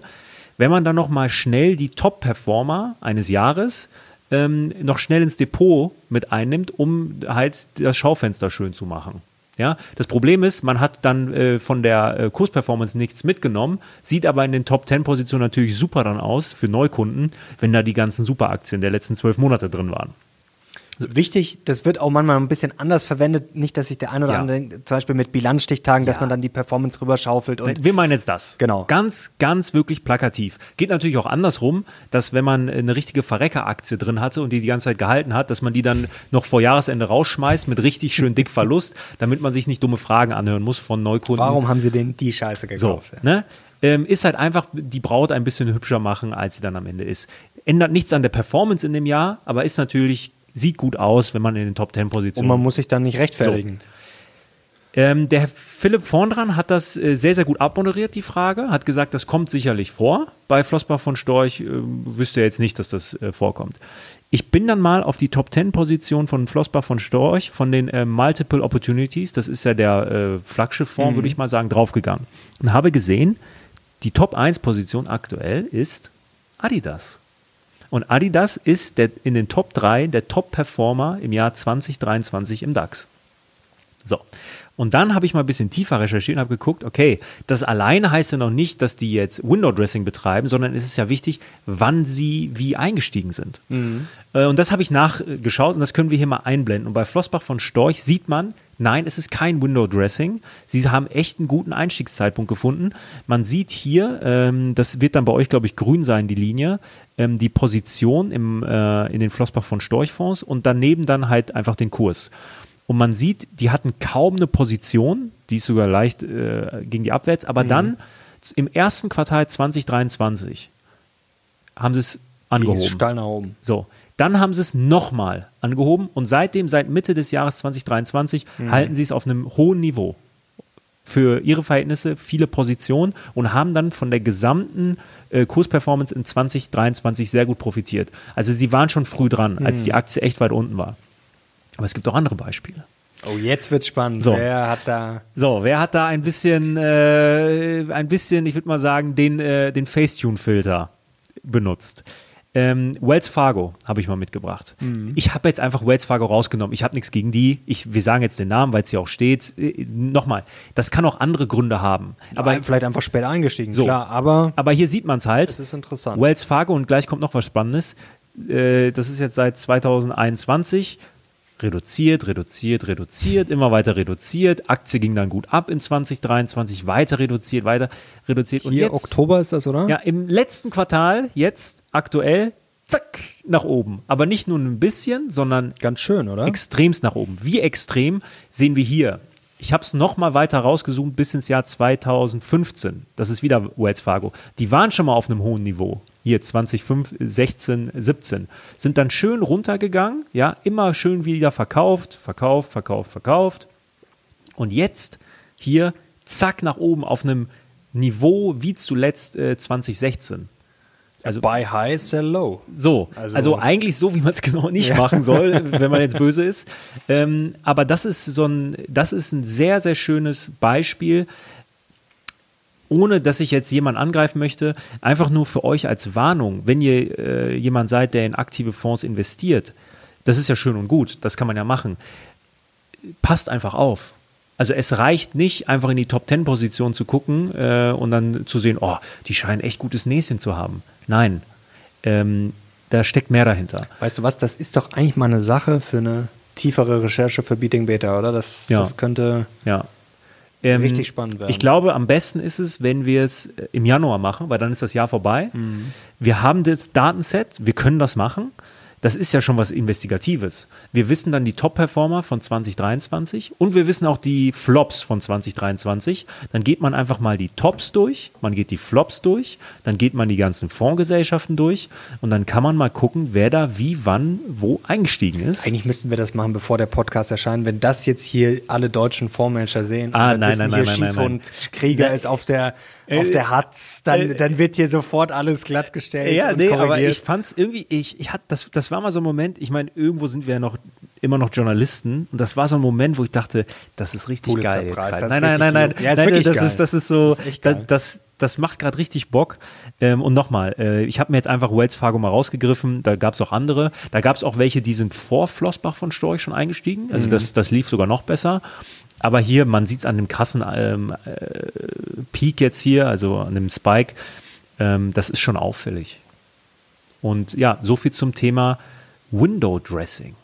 [SPEAKER 2] wenn man dann noch mal schnell die Top-Performer eines Jahres ähm, noch schnell ins Depot mit einnimmt, um halt das Schaufenster schön zu machen. Ja, das Problem ist, man hat dann äh, von der äh, Kursperformance nichts mitgenommen, sieht aber in den Top 10 Positionen natürlich super dann aus für Neukunden, wenn da die ganzen Superaktien der letzten zwölf Monate drin waren.
[SPEAKER 1] Wichtig, das wird auch manchmal ein bisschen anders verwendet. Nicht, dass sich der ein oder
[SPEAKER 2] Ja.
[SPEAKER 1] andere zum Beispiel mit Bilanzstichtagen, dass
[SPEAKER 2] Ja.
[SPEAKER 1] man dann die Performance rüberschaufelt. Und
[SPEAKER 2] Wir meinen jetzt das.
[SPEAKER 1] Genau.
[SPEAKER 2] Ganz, ganz wirklich plakativ. Geht natürlich auch andersrum, dass wenn man eine richtige Verrecker-Aktie drin hatte und die die ganze Zeit gehalten hat, dass man die dann noch vor Jahresende rausschmeißt mit richtig schön dick Verlust, damit man sich nicht dumme Fragen anhören muss von Neukunden.
[SPEAKER 1] warum haben sie denn die Scheiße
[SPEAKER 2] So,
[SPEAKER 1] gekauft? Ja.
[SPEAKER 2] ne? Ähm, ist halt einfach die Braut ein bisschen hübscher machen, als sie dann am Ende ist. Ändert nichts an der Performance in dem Jahr, aber ist natürlich, sieht gut aus, wenn man in den Top 10
[SPEAKER 1] Und
[SPEAKER 2] Positionen
[SPEAKER 1] man muss sich dann nicht rechtfertigen.
[SPEAKER 2] ähm, der Herr Philipp Vorndran hat das äh, sehr, sehr gut abmoderiert, die Frage. Hat gesagt, das kommt sicherlich vor. Bei Flossbach von Storch äh, wüsste er jetzt nicht, dass das äh, vorkommt. Ich bin dann mal auf die Top 10 Position von Flossbach von Storch, von den äh, Multiple Opportunities, das ist ja der äh, Flaggschifffonds, würde ich mal sagen, draufgegangen. Und habe gesehen, die Top 1 Position aktuell ist Adidas. Und Adidas ist der, in den Top 3 der Top-Performer im Jahr 2023 im DAX. So. Und dann habe ich mal ein bisschen tiefer recherchiert und habe geguckt, okay, das alleine heißt ja noch nicht, dass die jetzt Window Dressing betreiben, sondern es ist ja wichtig, wann sie wie eingestiegen sind. Äh, Und das habe ich nachgeschaut und das können wir hier mal einblenden. Und bei Flossbach von Storch sieht man, nein, es ist kein Window Dressing. Sie haben echt einen guten Einstiegszeitpunkt gefunden. Man sieht hier, ähm, das wird dann bei euch, glaube ich, grün sein, die Linie, ähm, die Position im, äh, in den Flossbach von Storch Fonds und daneben dann halt einfach den Kurs. Und man sieht, die hatten kaum eine Position, die ist sogar leicht äh, gegen die abwärts, aber dann z- im ersten Quartal 2023 haben sie es angehoben.
[SPEAKER 1] steil nach oben.
[SPEAKER 2] So, dann haben sie es nochmal angehoben und seitdem, seit Mitte des Jahres 2023, halten sie es auf einem hohen Niveau. Für ihre Verhältnisse viele Positionen und haben dann von der gesamten äh, Kursperformance in 2023 sehr gut profitiert. Also sie waren schon früh dran, als die Aktie echt weit unten war. Aber es gibt auch andere Beispiele.
[SPEAKER 1] Oh, jetzt wird's spannend.
[SPEAKER 2] So.
[SPEAKER 1] Wer hat da.
[SPEAKER 2] So, wer hat da ein bisschen, äh, ein bisschen, ich würde mal sagen, den, äh, den Facetune-Filter benutzt? Ähm, Wells Fargo habe ich mal mitgebracht. Ich habe jetzt einfach Wells Fargo rausgenommen. Ich habe nichts gegen die. Ich, wir sagen jetzt den Namen, weil es hier auch steht. Äh, Nochmal, das kann auch andere Gründe haben.
[SPEAKER 1] Aber
[SPEAKER 2] Aber,
[SPEAKER 1] vielleicht einfach spät eingestiegen,
[SPEAKER 2] So.
[SPEAKER 1] klar. Aber
[SPEAKER 2] aber hier sieht man es halt.
[SPEAKER 1] das ist interessant.
[SPEAKER 2] Wells Fargo und gleich kommt noch was Spannendes. Äh, das ist jetzt seit 2021 reduziert, reduziert, reduziert, immer weiter reduziert. Aktie ging dann gut ab in 2023, weiter reduziert, weiter reduziert. Und
[SPEAKER 1] Hier
[SPEAKER 2] jetzt,
[SPEAKER 1] Oktober ist das, oder?
[SPEAKER 2] ja, im letzten Quartal, jetzt aktuell, zack, nach oben. Aber nicht nur ein bisschen, sondern
[SPEAKER 1] Ganz schön, oder?
[SPEAKER 2] extremst nach oben. Wie extrem sehen wir hier? Ich habe es nochmal weiter rausgezoomt bis ins Jahr 2015. Das ist wieder Wells Fargo. Die waren schon mal auf einem hohen Niveau. Hier 2016, 17. Sind dann schön runtergegangen. Ja, immer schön wieder verkauft, verkauft, verkauft, verkauft. Und jetzt hier zack nach oben auf einem Niveau wie zuletzt äh, 2016. Also
[SPEAKER 1] Buy high, sell low.
[SPEAKER 2] so, also,
[SPEAKER 1] Also-
[SPEAKER 2] eigentlich so, wie man es genau nicht machen soll, wenn man jetzt böse ist. Ähm, aber das ist so ein, das ist ein sehr, sehr schönes Beispiel, ohne dass ich jetzt jemanden angreifen möchte, einfach nur für euch als Warnung, wenn ihr äh, jemand seid, der in aktive Fonds investiert, das ist ja schön und gut, das kann man ja machen. Passt einfach auf. Also es reicht nicht, einfach in die Top 10 Position zu gucken äh, und dann zu sehen, oh, die scheinen echt gutes Näschen zu haben. Nein, ähm, da steckt mehr dahinter.
[SPEAKER 1] Weißt du was, das ist doch eigentlich mal eine Sache für eine tiefere Recherche für Beating Beta, oder? Das,
[SPEAKER 2] Ja.
[SPEAKER 1] das könnte.
[SPEAKER 2] Ja. Ähm,
[SPEAKER 1] Richtig spannend werden.
[SPEAKER 2] Ich glaube, am besten ist es, wenn wir es äh, im Januar machen, weil dann ist das Jahr vorbei.
[SPEAKER 1] Mhm.
[SPEAKER 2] Wir haben das Datenset, wir können das machen. Das ist ja schon was Investigatives. Wir wissen dann die Top-Performer von 2023 und wir wissen auch die Flops von 2023. Dann geht man einfach mal die Tops durch, man geht die Flops durch, dann geht man die ganzen Fondsgesellschaften durch und dann kann man mal gucken, wer da wie, wann, wo eingestiegen ist.
[SPEAKER 1] Eigentlich müssten wir das machen, bevor der Podcast erscheint. Wenn das jetzt hier alle deutschen Fondsmanager sehen,
[SPEAKER 2] Ah, nein,
[SPEAKER 1] wissen
[SPEAKER 2] nein,
[SPEAKER 1] hier
[SPEAKER 2] nein, nein, nein,
[SPEAKER 1] Schießhund Krieger
[SPEAKER 2] Nein.
[SPEAKER 1] ist auf der, auf
[SPEAKER 2] Äh,
[SPEAKER 1] der Hatz, dann,
[SPEAKER 2] äh,
[SPEAKER 1] dann wird hier sofort alles glattgestellt
[SPEAKER 2] Ja,
[SPEAKER 1] und
[SPEAKER 2] nee, aber
[SPEAKER 1] korrigiert.
[SPEAKER 2] ich fand's irgendwie, ich, ich hatte, das, das war mal so ein Moment, ich meine, irgendwo sind wir ja noch immer noch Journalisten und das war so ein Moment, wo ich dachte, das ist richtig geil. Jetzt
[SPEAKER 1] das
[SPEAKER 2] nein, nein, nein, nein.
[SPEAKER 1] Ja, ist
[SPEAKER 2] nein, das
[SPEAKER 1] geil.
[SPEAKER 2] ist, das ist so,
[SPEAKER 1] Das ist
[SPEAKER 2] das, das, das macht gerade richtig Bock. Ähm, und nochmal, äh, ich habe mir jetzt einfach Wells Fargo mal rausgegriffen, da gab es auch andere. Da gab es auch welche, die sind vor Flossbach von Storch schon eingestiegen. Also
[SPEAKER 1] Mhm.
[SPEAKER 2] das, das lief sogar noch besser. Aber hier, man sieht es an dem krassen ähm, äh, Peak jetzt hier, also an dem Spike, ähm, das ist schon auffällig. Und ja, so viel zum Thema Window Dressing.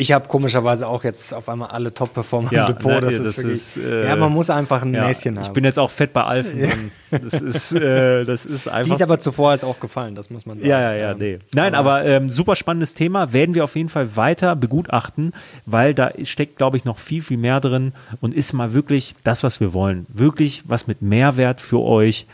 [SPEAKER 1] Ich habe komischerweise auch jetzt auf einmal alle Top-Performer
[SPEAKER 2] Ja,
[SPEAKER 1] im Depot.
[SPEAKER 2] ne,
[SPEAKER 1] das,
[SPEAKER 2] das
[SPEAKER 1] ist wirklich,
[SPEAKER 2] ist, äh,
[SPEAKER 1] ja, man muss einfach ein
[SPEAKER 2] Ja,
[SPEAKER 1] Näschen haben.
[SPEAKER 2] ich bin jetzt auch fett bei Alfen. Das ist, äh, das ist einfach.
[SPEAKER 1] Die ist aber zuvor erst auch gefallen, das muss man sagen.
[SPEAKER 2] Ja, ja, ja,
[SPEAKER 1] Ähm,
[SPEAKER 2] nee. Nein, aber ähm, super spannendes Thema. Werden wir auf jeden Fall weiter begutachten, weil da steckt, glaube ich, noch viel, viel mehr drin und ist mal wirklich das, was wir wollen. Wirklich was mit Mehrwert für euch.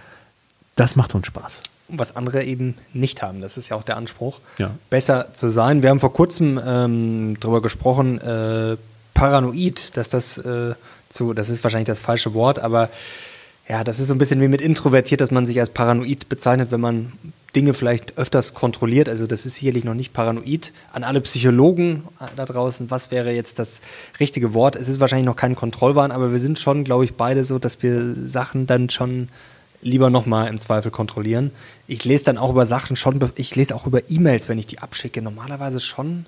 [SPEAKER 2] Das macht uns Spaß.
[SPEAKER 1] Was andere eben nicht haben. Das ist ja auch der Anspruch,
[SPEAKER 2] Ja.
[SPEAKER 1] besser zu sein. Wir haben vor kurzem ähm, darüber gesprochen, äh, paranoid, dass das äh, zu, das ist wahrscheinlich das falsche Wort, aber ja, das ist so ein bisschen wie mit introvertiert, dass man sich als paranoid bezeichnet, wenn man Dinge vielleicht öfters kontrolliert. Also das ist sicherlich noch nicht paranoid. An alle Psychologen äh, da draußen, was wäre jetzt das richtige Wort? Es ist wahrscheinlich noch kein Kontrollwahn, aber wir sind schon, glaube ich, beide so, dass wir Sachen dann schon lieber nochmal im Zweifel kontrollieren. Ich lese dann auch über Sachen schon, ich lese auch über E-Mails, wenn ich die abschicke, normalerweise schon.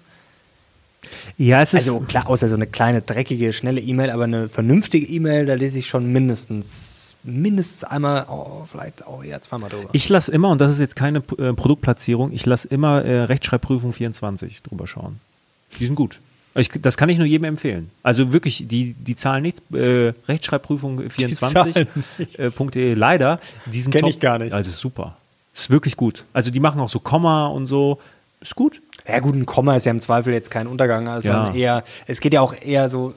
[SPEAKER 2] Ja, es ist.
[SPEAKER 1] Also klar, außer so eine kleine, dreckige, schnelle E-Mail, aber eine vernünftige E-Mail, da lese ich schon mindestens, mindestens einmal, oh, vielleicht auch eher zweimal drüber.
[SPEAKER 2] ich lasse immer, und das ist jetzt keine äh, Produktplatzierung, ich lasse immer äh, Rechtschreibprüfung 24 drüber schauen. Die sind gut. Ich, das kann ich nur jedem empfehlen. Also wirklich, die, die zahlen nichts. Äh, Rechtschreibprüfung 24.
[SPEAKER 1] zahlen nichts.
[SPEAKER 2] Äh, .de, leider. Die sind
[SPEAKER 1] Kenn
[SPEAKER 2] top.
[SPEAKER 1] ich gar nicht.
[SPEAKER 2] Also ist super. Ist wirklich gut. Also die machen auch so Komma und so. Ist gut.
[SPEAKER 1] Ja gut, ein Komma ist ja im Zweifel jetzt kein Untergang, also
[SPEAKER 2] Ja.
[SPEAKER 1] eher, es geht ja auch eher so,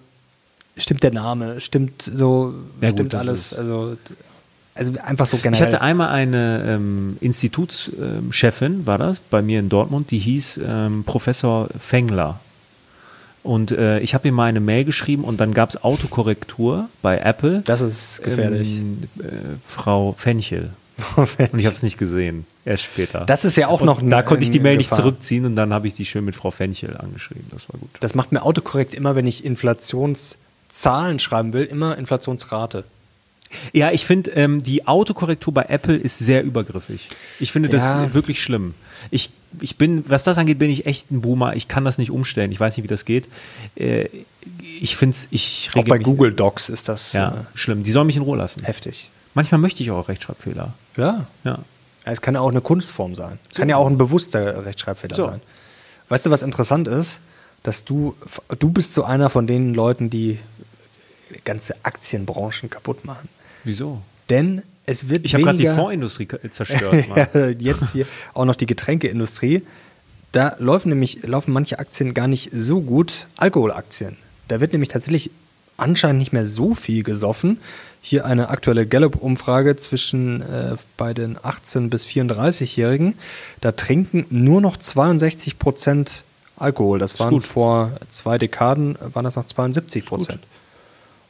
[SPEAKER 1] stimmt der Name, stimmt so,
[SPEAKER 2] Ja, gut,
[SPEAKER 1] stimmt
[SPEAKER 2] das
[SPEAKER 1] alles, also, also einfach so
[SPEAKER 2] Ich
[SPEAKER 1] generell.
[SPEAKER 2] hatte einmal eine ähm, Institutschefin, war das, bei mir in Dortmund, die hieß ähm, Professor Fengler. Und äh, ich habe ihr mal eine Mail geschrieben und dann gab es Autokorrektur bei Apple.
[SPEAKER 1] das ist gefährlich.
[SPEAKER 2] Ähm, äh, Frau Fenchel. Und ich habe es nicht gesehen, erst später.
[SPEAKER 1] Das ist ja auch
[SPEAKER 2] und
[SPEAKER 1] noch ein-
[SPEAKER 2] Da konnte ich die Mail nicht
[SPEAKER 1] Gefahr.
[SPEAKER 2] zurückziehen und dann habe ich die schön mit Frau Fenchel angeschrieben. Das war gut.
[SPEAKER 1] Das macht mir Autokorrekt immer, wenn ich Inflationszahlen schreiben will, immer Inflationsrate.
[SPEAKER 2] Ja, ich finde, ähm, die Autokorrektur bei Apple ist sehr übergriffig. Ich finde das
[SPEAKER 1] Ja.
[SPEAKER 2] wirklich schlimm. Ich, ich bin, was das angeht, bin ich echt ein Boomer. Ich kann das nicht umstellen. Ich weiß nicht, wie das geht. Äh, ich finde es, ich
[SPEAKER 1] Auch bei Google Docs ist das
[SPEAKER 2] Ja, schlimm. Die sollen mich in Ruhe lassen.
[SPEAKER 1] äh, heftig.
[SPEAKER 2] Manchmal möchte ich auch Rechtschreibfehler.
[SPEAKER 1] Ja.
[SPEAKER 2] Ja.
[SPEAKER 1] Ja, Es kann ja auch eine Kunstform sein. Es kann ja auch ein bewusster Rechtschreibfehler
[SPEAKER 2] So.
[SPEAKER 1] sein. Weißt du, was interessant ist? Dass du, du bist so einer von den Leuten, die ganze Aktienbranchen kaputt machen.
[SPEAKER 2] Wieso?
[SPEAKER 1] Denn es wird
[SPEAKER 2] Ich habe gerade die Fondsindustrie zerstört.
[SPEAKER 1] Jetzt hier auch noch die Getränkeindustrie. Da laufen nämlich laufen manche Aktien gar nicht so gut. Alkoholaktien. Da wird nämlich tatsächlich anscheinend nicht mehr so viel gesoffen. Hier eine aktuelle Gallup-Umfrage zwischen äh, bei den 18 bis 34-Jährigen. Da trinken nur noch 62 Prozent Alkohol. Das waren vor zwei Dekaden waren das noch 72 Prozent.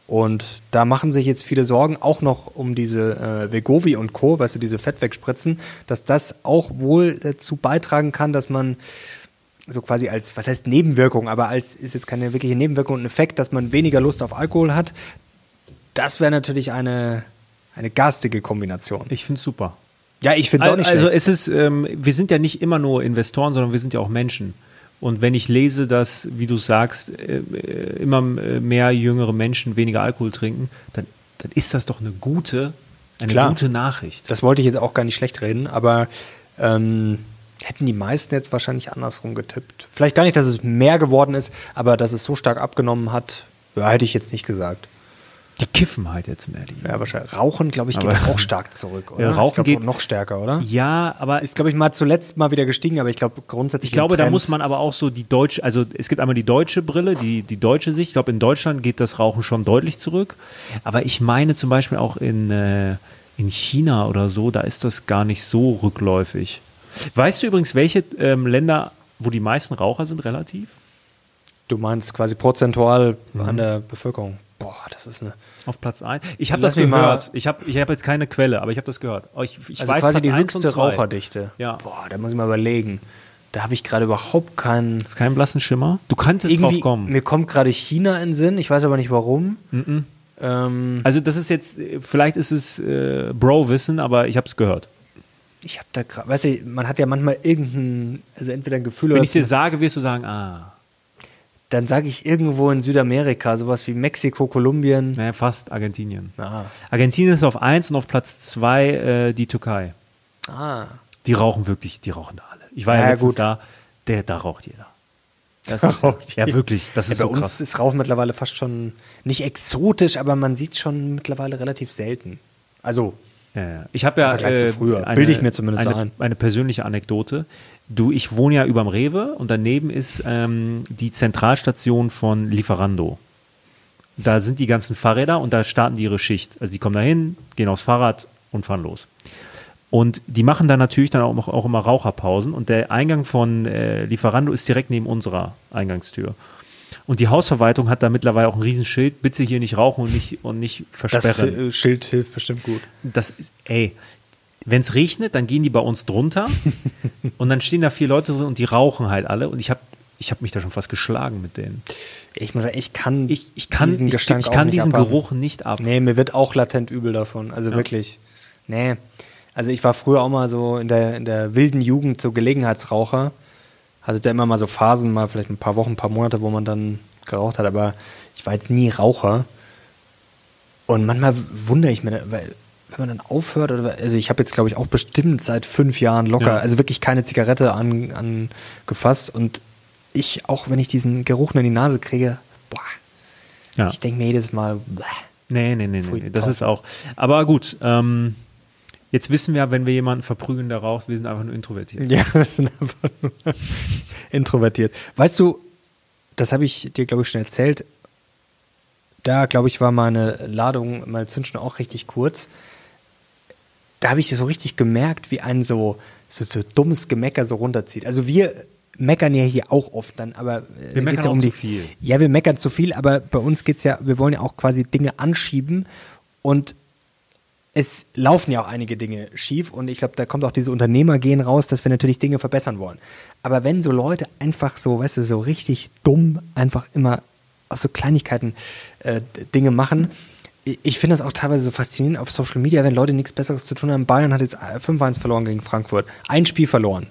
[SPEAKER 1] Und da machen sich jetzt viele Sorgen, auch noch um diese äh, Vegovi und Co., weißt du, diese Fettwegspritzen, dass das auch wohl dazu beitragen kann, dass man so quasi als, was heißt Nebenwirkung, aber als ist jetzt keine wirkliche Nebenwirkung und Effekt, dass man weniger Lust auf Alkohol hat. Das wäre natürlich eine, eine garstige Kombination.
[SPEAKER 2] Ich finde es super.
[SPEAKER 1] Ja, ich finde es auch nicht
[SPEAKER 2] also
[SPEAKER 1] schlecht.
[SPEAKER 2] es ist, ähm, wir sind ja nicht immer nur Investoren, sondern wir sind ja auch Menschen. Und wenn ich lese, dass, wie du sagst, äh, äh, immer mehr jüngere Menschen weniger Alkohol trinken, dann, dann ist das doch eine gute, eine
[SPEAKER 1] Klar.
[SPEAKER 2] gute Nachricht.
[SPEAKER 1] Das wollte ich jetzt auch gar nicht schlecht reden, aber ähm, hätten die meisten jetzt wahrscheinlich andersrum getippt. Vielleicht gar nicht, dass es mehr geworden ist, aber dass es so stark abgenommen hat, ja, hätte ich jetzt nicht gesagt.
[SPEAKER 2] Die kiffen halt jetzt mehr. Die.
[SPEAKER 1] Ja, wahrscheinlich. Rauchen, glaube ich, geht
[SPEAKER 2] Aber-
[SPEAKER 1] auch stark zurück, oder?
[SPEAKER 2] Ja, Rauchen
[SPEAKER 1] glaub,
[SPEAKER 2] geht-
[SPEAKER 1] noch stärker, oder?
[SPEAKER 2] Ja, aber
[SPEAKER 1] Ist, glaube ich, mal zuletzt mal wieder gestiegen, aber ich glaube grundsätzlich.
[SPEAKER 2] Ich glaube, da muss man aber auch so die deutsche, also es gibt einmal die deutsche Brille, die, die deutsche Sicht. Ich glaube, in Deutschland geht das Rauchen schon deutlich zurück. Aber ich meine zum Beispiel auch in, äh, in China oder so, da ist das gar nicht so rückläufig. Weißt du übrigens, welche ähm, Länder, wo die meisten Raucher sind, relativ?
[SPEAKER 1] Du meinst quasi prozentual
[SPEAKER 2] Mhm.
[SPEAKER 1] an der Bevölkerung. Boah, das ist eine.
[SPEAKER 2] Auf Platz 1. Ich habe das gehört. Ich habe ich hab jetzt keine Quelle, aber ich habe das gehört. Oh, Ich, ich
[SPEAKER 1] Also
[SPEAKER 2] weiß
[SPEAKER 1] quasi
[SPEAKER 2] Platz
[SPEAKER 1] die höchste. Raucherdichte.
[SPEAKER 2] Ja.
[SPEAKER 1] Boah, da muss ich mal überlegen. Da habe ich gerade überhaupt keinen.
[SPEAKER 2] Ist kein blassen Schimmer. Du kanntest
[SPEAKER 1] Irgendwie,
[SPEAKER 2] drauf kommen.
[SPEAKER 1] mir kommt gerade China in den Sinn, ich weiß aber nicht warum. Ähm,
[SPEAKER 2] Also das ist jetzt, vielleicht ist es äh, Bro-Wissen, aber ich habe es gehört.
[SPEAKER 1] ich habe da gerade, weißt du, man hat ja manchmal irgendein, also entweder ein Gefühl
[SPEAKER 2] Wenn
[SPEAKER 1] oder
[SPEAKER 2] ich dir sage, wirst du sagen, ah,
[SPEAKER 1] dann sage ich irgendwo in Südamerika, sowas wie Mexiko, Kolumbien.
[SPEAKER 2] naja, fast Argentinien.
[SPEAKER 1] Ah.
[SPEAKER 2] Argentinien ist auf 1 und auf Platz 2 äh, die Türkei.
[SPEAKER 1] Ah.
[SPEAKER 2] Die rauchen wirklich, die rauchen da alle. Ich war ja,
[SPEAKER 1] Ja,
[SPEAKER 2] letztens
[SPEAKER 1] gut.
[SPEAKER 2] da, der, da raucht jeder. Das
[SPEAKER 1] Da
[SPEAKER 2] ist,
[SPEAKER 1] raucht
[SPEAKER 2] ja,
[SPEAKER 1] jeder.
[SPEAKER 2] wirklich, das
[SPEAKER 1] Ja,
[SPEAKER 2] ist
[SPEAKER 1] bei
[SPEAKER 2] so
[SPEAKER 1] uns
[SPEAKER 2] krass.
[SPEAKER 1] ist Rauchen mittlerweile fast schon nicht exotisch, aber man sieht schon mittlerweile relativ selten. Also,
[SPEAKER 2] Ja, ja. Ich habe ja
[SPEAKER 1] Im Vergleich zu
[SPEAKER 2] äh,
[SPEAKER 1] früher. Bilde ich mir zumindest
[SPEAKER 2] eine,
[SPEAKER 1] ein.
[SPEAKER 2] eine persönliche Anekdote. Du, ich wohne ja überm Rewe und daneben ist ähm, die Zentralstation von Lieferando. Da sind die ganzen Fahrräder und da starten die ihre Schicht. Also die kommen da hin, gehen aufs Fahrrad und fahren los. Und die machen dann natürlich dann auch, auch immer Raucherpausen und der Eingang von äh, Lieferando ist direkt neben unserer Eingangstür. Und die Hausverwaltung hat da mittlerweile auch ein Riesenschild, bitte hier nicht rauchen und nicht, und nicht
[SPEAKER 1] das
[SPEAKER 2] versperren
[SPEAKER 1] äh, Schild hilft bestimmt gut.
[SPEAKER 2] das ist, ey, wenn es regnet, dann gehen die bei uns drunter und dann stehen da vier Leute drin und die rauchen halt alle und ich habe ich hab mich da schon fast geschlagen mit denen.
[SPEAKER 1] Ich muss sagen, ich kann,
[SPEAKER 2] Ich, ich kann
[SPEAKER 1] diesen
[SPEAKER 2] ich,
[SPEAKER 1] Gestank
[SPEAKER 2] ich
[SPEAKER 1] auch
[SPEAKER 2] kann diesen
[SPEAKER 1] abhaben.
[SPEAKER 2] Geruch nicht ab.
[SPEAKER 1] Nee, mir wird auch latent übel davon. Also wirklich. Nee. Also ich war früher auch mal so in der, in der wilden Jugend so Gelegenheitsraucher. Hatte da immer mal so Phasen, mal vielleicht ein paar Wochen, ein paar Monate, wo man dann geraucht hat, aber ich war jetzt nie Raucher. Und manchmal wundere ich mich, weil wenn man dann aufhört, oder also ich habe jetzt, glaube ich, auch bestimmt seit fünf Jahren locker,
[SPEAKER 2] Ja.
[SPEAKER 1] also wirklich keine Zigarette an- angefasst. und ich, auch wenn ich diesen Geruch in die Nase kriege, boah,
[SPEAKER 2] Ja.
[SPEAKER 1] ich denke mir jedes Mal, bäh.
[SPEAKER 2] Nee, nee, nee, nee, das ist auch. Aber gut, ähm, jetzt wissen wir, wenn wir jemanden verprügeln, der raucht, wir sind einfach nur introvertiert.
[SPEAKER 1] Ja, wir sind einfach nur introvertiert. Weißt du, das habe ich dir, glaube ich, schon erzählt. Da, glaube ich, war meine Ladung, meine Zündschnur auch richtig kurz. Da habe ich so richtig gemerkt, wie ein so, so, so dummes Gemecker so runterzieht. Also wir meckern ja hier auch oft dann, aber äh,
[SPEAKER 2] Wir meckern
[SPEAKER 1] ja um
[SPEAKER 2] zu
[SPEAKER 1] die,
[SPEAKER 2] viel.
[SPEAKER 1] Ja, wir meckern zu viel, aber bei uns geht's ja, wir wollen ja auch quasi Dinge anschieben und es laufen ja auch einige Dinge schief und ich glaube, da kommt auch diese Unternehmergehen raus, dass wir natürlich Dinge verbessern wollen. Aber wenn so Leute einfach so, weißt du, so richtig dumm einfach immer aus so Kleinigkeiten äh, Dinge machen, ich- finde das auch teilweise so faszinierend auf Social Media, wenn Leute nichts Besseres zu tun haben. Bayern hat jetzt äh, 5-1 verloren gegen Frankfurt. Ein Spiel verloren.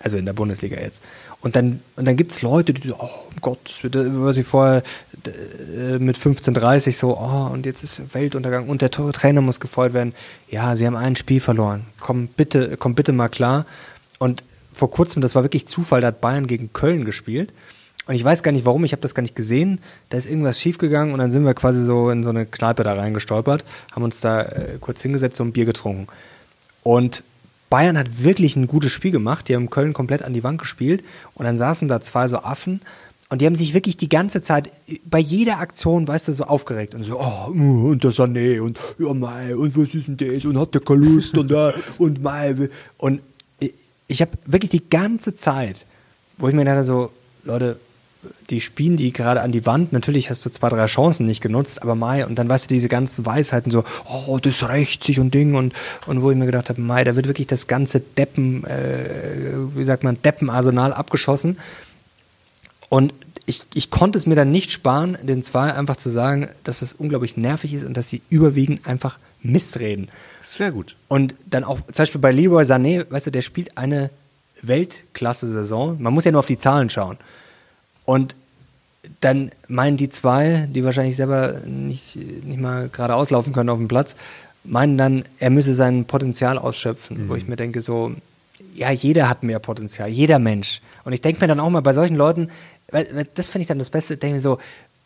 [SPEAKER 1] Also in der Bundesliga jetzt. Und dann, und dann gibt es Leute, die so, oh Gott, was sie vorher äh, mit 15:30 so, oh, und jetzt ist Weltuntergang und der Trainer muss gefeuert werden. Ja, sie haben ein Spiel verloren. Komm bitte, komm bitte mal klar. Und vor kurzem, das war wirklich Zufall, da hat Bayern gegen Köln gespielt. Und ich weiß gar nicht warum, ich habe das gar nicht gesehen. Da ist irgendwas schiefgegangen und dann sind wir quasi so in so eine Kneipe da reingestolpert, haben uns da äh, kurz hingesetzt und ein Bier getrunken. Und Bayern hat wirklich ein gutes Spiel gemacht. Die haben Köln komplett an die Wand gespielt. Und dann saßen da zwei so Affen. Und die haben sich wirklich die ganze Zeit bei jeder Aktion, weißt du, so aufgeregt. Und so, oh, uh, und der Sané und ja, mei, und was ist denn das? Und hat der keine Lust und da und mei. Und ich, ich habe wirklich die ganze Zeit, wo ich mir dachte so, Leute, die spielen die gerade an die Wand. Natürlich hast du zwei, drei Chancen nicht genutzt, aber Mai, und dann weißt du diese ganzen Weisheiten so, oh, das rächt sich und Ding und, und wo ich mir gedacht habe, Mai, da wird wirklich das ganze Deppen, äh, wie sagt man, Deppenarsenal abgeschossen. Und ich, ich konnte es mir dann nicht sparen, den zwei einfach zu sagen, dass das unglaublich nervig ist und dass sie überwiegend einfach Mist reden.
[SPEAKER 2] Sehr gut.
[SPEAKER 1] Und dann auch, zum Beispiel bei Leroy Sané, weißt du, der spielt eine Weltklasse-Saison. Man muss ja nur auf die Zahlen schauen. Und dann meinen die zwei, die wahrscheinlich selber nicht, nicht mal gerade auslaufen können auf dem Platz, meinen dann, er müsse sein Potenzial ausschöpfen. Mhm. Wo ich mir denke, so, ja, jeder hat mehr Potenzial, jeder Mensch. Und ich denke mir dann auch mal bei solchen Leuten, das finde ich dann das Beste, denke mir so,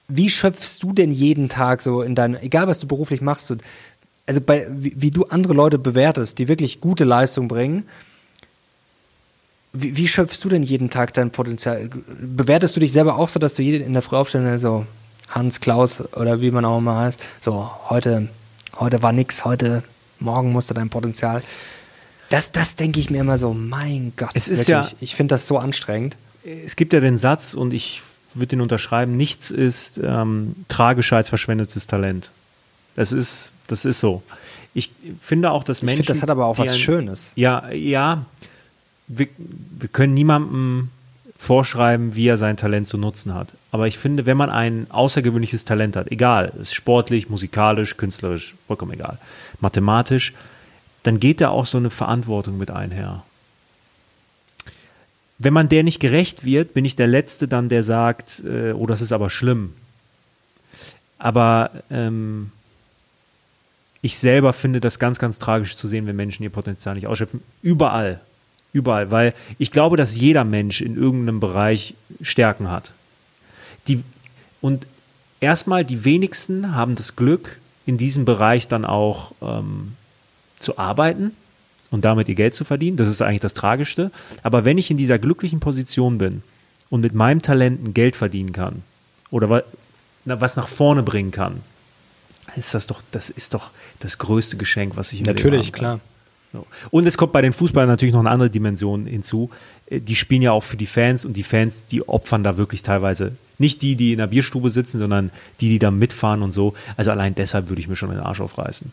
[SPEAKER 1] wie schöpfst du denn jeden Tag so in deinem, egal was du beruflich machst, so, also bei, wie, wie, du andere Leute bewertest, die wirklich gute Leistung bringen, wie, wie, schöpfst du denn jeden Tag dein Potenzial? Bewertest du dich selber auch so, dass du jeden in der Früh aufstellst, so Hans, Klaus oder wie man auch immer heißt, so heute, heute war nix, heute, morgen musst du dein Potenzial. Das, das denke ich mir immer so, mein Gott,
[SPEAKER 2] es ist wirklich,
[SPEAKER 1] ja, ich finde das so anstrengend.
[SPEAKER 2] Es gibt ja den Satz und ich würde den unterschreiben, nichts ist ähm, tragischer als verschwendetes Talent. Das ist, das ist so. Ich finde auch, dass Menschen. Ich
[SPEAKER 1] finde, das hat aber auch was ein, Schönes.
[SPEAKER 2] Ja, ja. Wir, wir können niemandem vorschreiben, wie er sein Talent zu nutzen hat. Aber ich finde, wenn man ein außergewöhnliches Talent hat, egal, ist sportlich, musikalisch, künstlerisch, vollkommen egal, mathematisch, dann geht da auch so eine Verantwortung mit einher. Wenn man der nicht gerecht wird, bin ich der Letzte dann, der sagt, äh, oh, das ist aber schlimm. Aber ähm, ich selber finde das ganz, ganz tragisch zu sehen, wenn Menschen ihr Potenzial nicht ausschöpfen. Überall. Überall. Weil ich glaube, dass jeder Mensch in irgendeinem Bereich Stärken hat. Die, und erstmal, die wenigsten haben das Glück, in diesem Bereich dann auch ähm, zu arbeiten und damit ihr Geld zu verdienen. Das ist eigentlich das Tragischste. Aber wenn ich in dieser glücklichen Position bin und mit meinem Talenten Geld verdienen kann oder was nach vorne bringen kann, ist das doch, das ist doch das größte Geschenk, was ich
[SPEAKER 1] mir Natürlich, klar.
[SPEAKER 2] Und es kommt bei den Fußballern natürlich noch eine andere Dimension hinzu. Äh, die spielen ja auch für die Fans und die Fans, die opfern da wirklich teilweise nicht die, die in der Bierstube sitzen, sondern die, die da mitfahren und so. Also allein deshalb würde ich mir schon den Arsch aufreißen.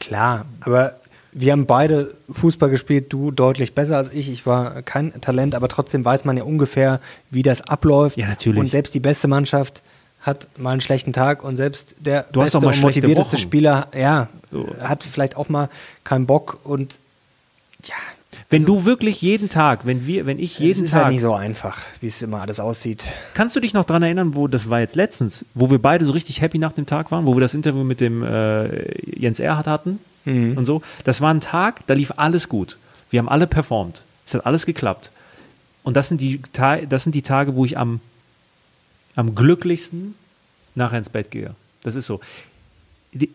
[SPEAKER 1] Klar, aber wir haben beide Fußball gespielt, du deutlich besser als ich. Ich war kein Talent, aber trotzdem weiß man ja ungefähr, wie das abläuft.
[SPEAKER 2] Ja, natürlich.
[SPEAKER 1] Und selbst die beste Mannschaft hat mal einen schlechten Tag und selbst der du beste und motivierteste Spieler, ja, so. hat vielleicht auch mal keinen Bock und ja.
[SPEAKER 2] Wenn also, du wirklich jeden Tag, wenn wir, wenn ich jeden Tag. Es
[SPEAKER 1] ist Tag, halt nicht so einfach, wie es immer alles aussieht.
[SPEAKER 2] Kannst du dich noch daran erinnern, wo das war jetzt letztens, wo wir beide so richtig happy nach dem Tag waren, wo wir das Interview mit dem äh, Jens Erhard hatten mhm. und so? Das war ein Tag, da lief alles gut. Wir haben alle performt. Es hat alles geklappt. Und das sind die, das sind die Tage, wo ich am am glücklichsten nachher ins Bett gehe. Das ist so. Die,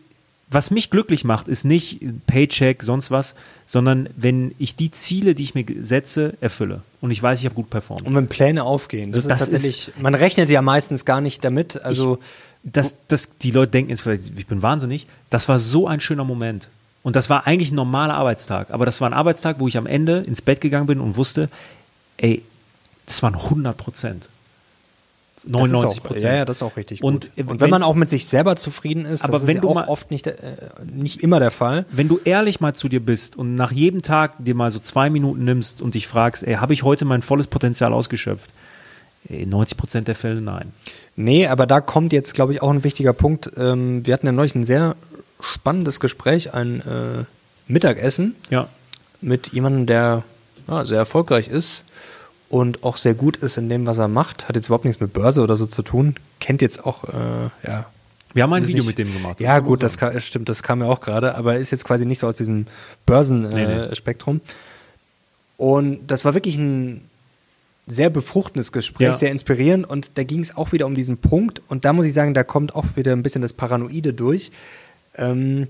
[SPEAKER 2] was mich glücklich macht, ist nicht Paycheck, sonst was, sondern wenn ich die Ziele, die ich mir setze, erfülle. Und ich weiß, ich habe gut performt.
[SPEAKER 1] Und wenn Pläne aufgehen. Das, so, das ist tatsächlich, ist, man rechnet ja meistens gar nicht damit. Also
[SPEAKER 2] ich, das, das, die Leute denken jetzt vielleicht, ich bin wahnsinnig. Das war so ein schöner Moment. Und das war eigentlich ein normaler Arbeitstag. Aber das war ein Arbeitstag, wo ich am Ende ins Bett gegangen bin und wusste, ey, das waren 100 Prozent. 99 Prozent.
[SPEAKER 1] Ja, ja, das ist auch richtig und, gut. Und wenn, wenn, man auch mit sich selber zufrieden ist,
[SPEAKER 2] aber
[SPEAKER 1] das
[SPEAKER 2] wenn
[SPEAKER 1] ist
[SPEAKER 2] du
[SPEAKER 1] auch
[SPEAKER 2] mal,
[SPEAKER 1] oft nicht, äh, nicht immer der Fall.
[SPEAKER 2] Wenn du ehrlich mal zu dir bist und nach jedem Tag dir mal so zwei Minuten nimmst und dich fragst, ey, habe ich heute mein volles Potenzial ausgeschöpft? In 90 Prozent der Fälle nein.
[SPEAKER 1] Nee, aber da kommt jetzt, glaube ich, auch ein wichtiger Punkt. Ähm, wir hatten ja neulich ein sehr spannendes Gespräch, ein äh, Mittagessen
[SPEAKER 2] ja.
[SPEAKER 1] mit jemandem, der ja, sehr erfolgreich ist und auch sehr gut ist in dem, was er macht. Hat jetzt überhaupt nichts mit Börse oder so zu tun. Kennt jetzt auch, äh, ja.
[SPEAKER 2] Wir haben ein Video nicht, mit dem gemacht.
[SPEAKER 1] Ja, gut, das kann, stimmt, das kam ja auch gerade, aber ist jetzt quasi nicht so aus diesem Börsenspektrum. Nee, nee. Und das war wirklich ein sehr befruchtendes Gespräch, ja. sehr inspirierend und da ging es auch wieder um diesen Punkt und da muss ich sagen, da kommt auch wieder ein bisschen das Paranoide durch. Ähm,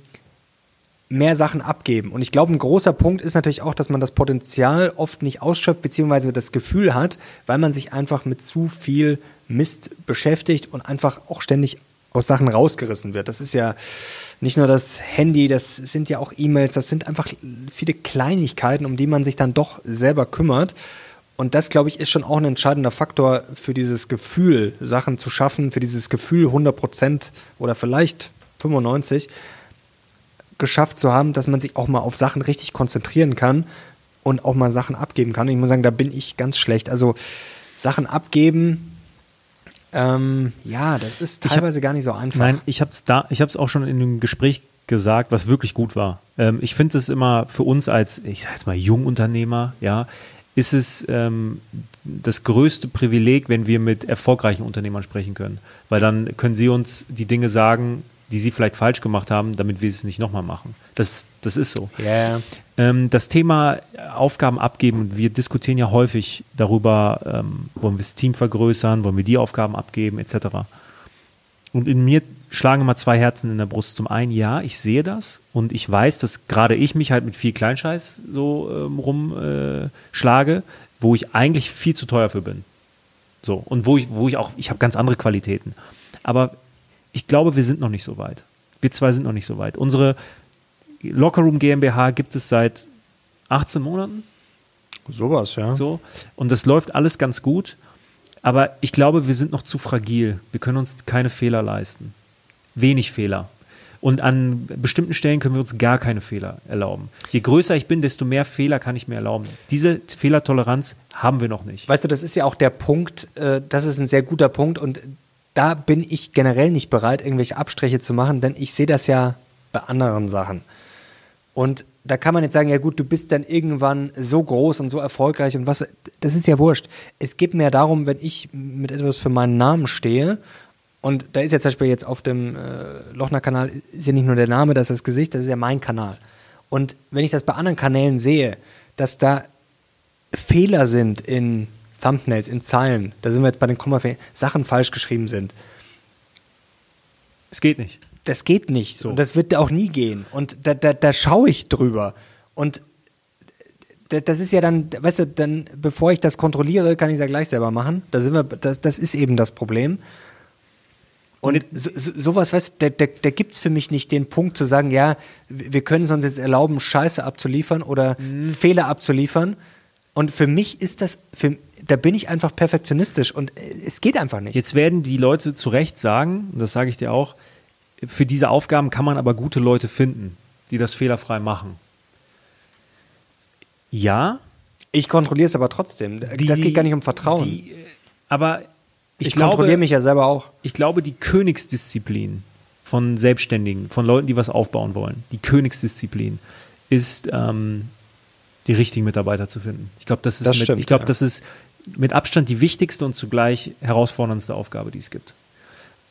[SPEAKER 1] mehr Sachen abgeben. Und ich glaube, ein großer Punkt ist natürlich auch, dass man das Potenzial oft nicht ausschöpft, beziehungsweise das Gefühl hat, weil man sich einfach mit zu viel Mist beschäftigt und einfach auch ständig aus Sachen rausgerissen wird. Das ist ja nicht nur das Handy, das sind ja auch E-Mails, das sind einfach viele Kleinigkeiten, um die man sich dann doch selber kümmert. Und das, glaube ich, ist schon auch ein entscheidender Faktor für dieses Gefühl, Sachen zu schaffen, für dieses Gefühl 100 Prozent oder vielleicht 95 geschafft zu haben, dass man sich auch mal auf Sachen richtig konzentrieren kann und auch mal Sachen abgeben kann. Und ich muss sagen, da bin ich ganz schlecht. Also Sachen abgeben, ähm, ja, das ist teilweise
[SPEAKER 2] hab,
[SPEAKER 1] gar nicht so einfach.
[SPEAKER 2] Nein, ich habe es da, ich habe es auch schon in einem Gespräch gesagt, was wirklich gut war. Ähm, ich finde es immer für uns als, ich sage jetzt mal Jungunternehmer, ja, ist es ähm, das größte Privileg, wenn wir mit erfolgreichen Unternehmern sprechen können, weil dann können sie uns die Dinge sagen, die sie vielleicht falsch gemacht haben, damit wir es nicht nochmal machen. Das, das ist so.
[SPEAKER 1] Yeah.
[SPEAKER 2] Ähm, das Thema Aufgaben abgeben, wir diskutieren ja häufig darüber, ähm, wollen wir das Team vergrößern, wollen wir die Aufgaben abgeben, etc. Und in mir schlagen immer zwei Herzen in der Brust. Zum einen, ja, ich sehe das und ich weiß, dass gerade ich mich halt mit viel Kleinscheiß so ähm, rumschlage, äh, wo ich eigentlich viel zu teuer für bin. So, und wo ich, wo ich auch, ich habe ganz andere Qualitäten. Aber ich glaube, wir sind noch nicht so weit. Wir zwei sind noch nicht so weit. Unsere Lockerroom GmbH gibt es seit 18 Monaten.
[SPEAKER 1] Sowas, ja.
[SPEAKER 2] So. Und das läuft alles ganz gut. Aber ich glaube, wir sind noch zu fragil. Wir können uns keine Fehler leisten. Wenig Fehler. Und an bestimmten Stellen können wir uns gar keine Fehler erlauben. Je größer ich bin, desto mehr Fehler kann ich mir erlauben. Diese Fehlertoleranz haben wir noch nicht.
[SPEAKER 1] Weißt du, das ist ja auch der Punkt, äh, das ist ein sehr guter Punkt und da bin ich generell nicht bereit, irgendwelche Abstriche zu machen, denn ich sehe das ja bei anderen Sachen. Und da kann man jetzt sagen, ja gut, du bist dann irgendwann so groß und so erfolgreich und was, das ist ja wurscht. Es geht mir darum, wenn ich mit etwas für meinen Namen stehe und da ist ja zum Beispiel jetzt auf dem äh, Lochner-Kanal, ist ja nicht nur der Name, das ist das Gesicht, das ist ja mein Kanal. Und wenn ich das bei anderen Kanälen sehe, dass da Fehler sind in Thumbnails, in Zeilen, da sind wir jetzt bei den Kommafehlern, Sachen falsch geschrieben sind.
[SPEAKER 2] Es geht nicht.
[SPEAKER 1] Das geht nicht. So. Und das wird auch nie gehen. Und da, da, da schaue ich drüber. Und das ist ja dann, weißt du, dann, bevor ich das kontrolliere, kann ich es ja gleich selber machen. Da sind wir, das, das ist eben das Problem. Und so, sowas, weißt du, da, da, da gibt es für mich nicht den Punkt zu sagen, ja, wir können es uns jetzt erlauben, Scheiße abzuliefern oder mhm. Fehler abzuliefern. Und für mich ist das, für, da bin ich einfach perfektionistisch und äh, es geht einfach nicht.
[SPEAKER 2] Jetzt werden die Leute zu Recht sagen, und das sage ich dir auch, für diese Aufgaben kann man aber gute Leute finden, die das fehlerfrei machen. Ja.
[SPEAKER 1] Ich kontrolliere es aber trotzdem. Die, das geht gar nicht um Vertrauen.
[SPEAKER 2] Die, aber ich,
[SPEAKER 1] ich kontrolliere mich ja selber auch.
[SPEAKER 2] Ich glaube, die Königsdisziplin von Selbstständigen, von Leuten, die was aufbauen wollen, die Königsdisziplin ist, ähm, die richtigen Mitarbeiter zu finden. Ich glaube, das ist,
[SPEAKER 1] das
[SPEAKER 2] mit,
[SPEAKER 1] stimmt,
[SPEAKER 2] ich glaube,
[SPEAKER 1] ja.
[SPEAKER 2] das ist mit Abstand die wichtigste und zugleich herausforderndste Aufgabe, die es gibt.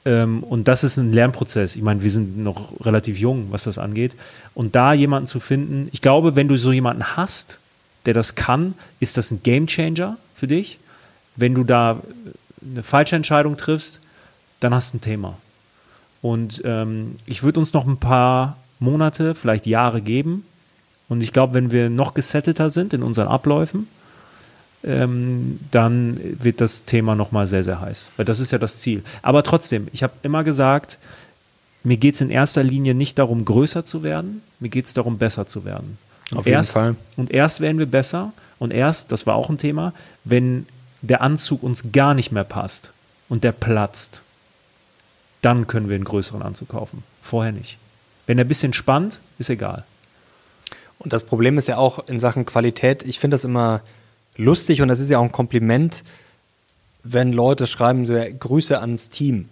[SPEAKER 2] Ähm, und das ist ein Lernprozess. Ich meine, wir sind noch relativ jung, was das angeht. Und da jemanden zu finden, ich glaube, wenn du so jemanden hast, der das kann, ist das ein Game Changer für dich. Wenn du da eine falsche Entscheidung triffst, dann hast du ein Thema. Und ähm, ich würde uns noch ein paar Monate, vielleicht Jahre geben. Und ich glaube, wenn wir noch gesetteter sind in unseren Abläufen, ähm, dann wird das Thema nochmal sehr, sehr heiß. Weil das ist ja das Ziel. Aber trotzdem, ich habe immer gesagt, mir geht es in erster Linie nicht darum, größer zu werden, mir geht es darum, besser zu werden.
[SPEAKER 1] Auf jeden
[SPEAKER 2] erst,
[SPEAKER 1] Fall.
[SPEAKER 2] Und erst werden wir besser und erst, das war auch ein Thema, wenn der Anzug uns gar nicht mehr passt und der platzt, dann können wir einen größeren Anzug kaufen. Vorher nicht. Wenn er ein bisschen spannt, ist egal.
[SPEAKER 1] Und das Problem ist ja auch in Sachen Qualität, ich finde das immer lustig und das ist ja auch ein Kompliment, wenn Leute schreiben, so ja, Grüße ans Team.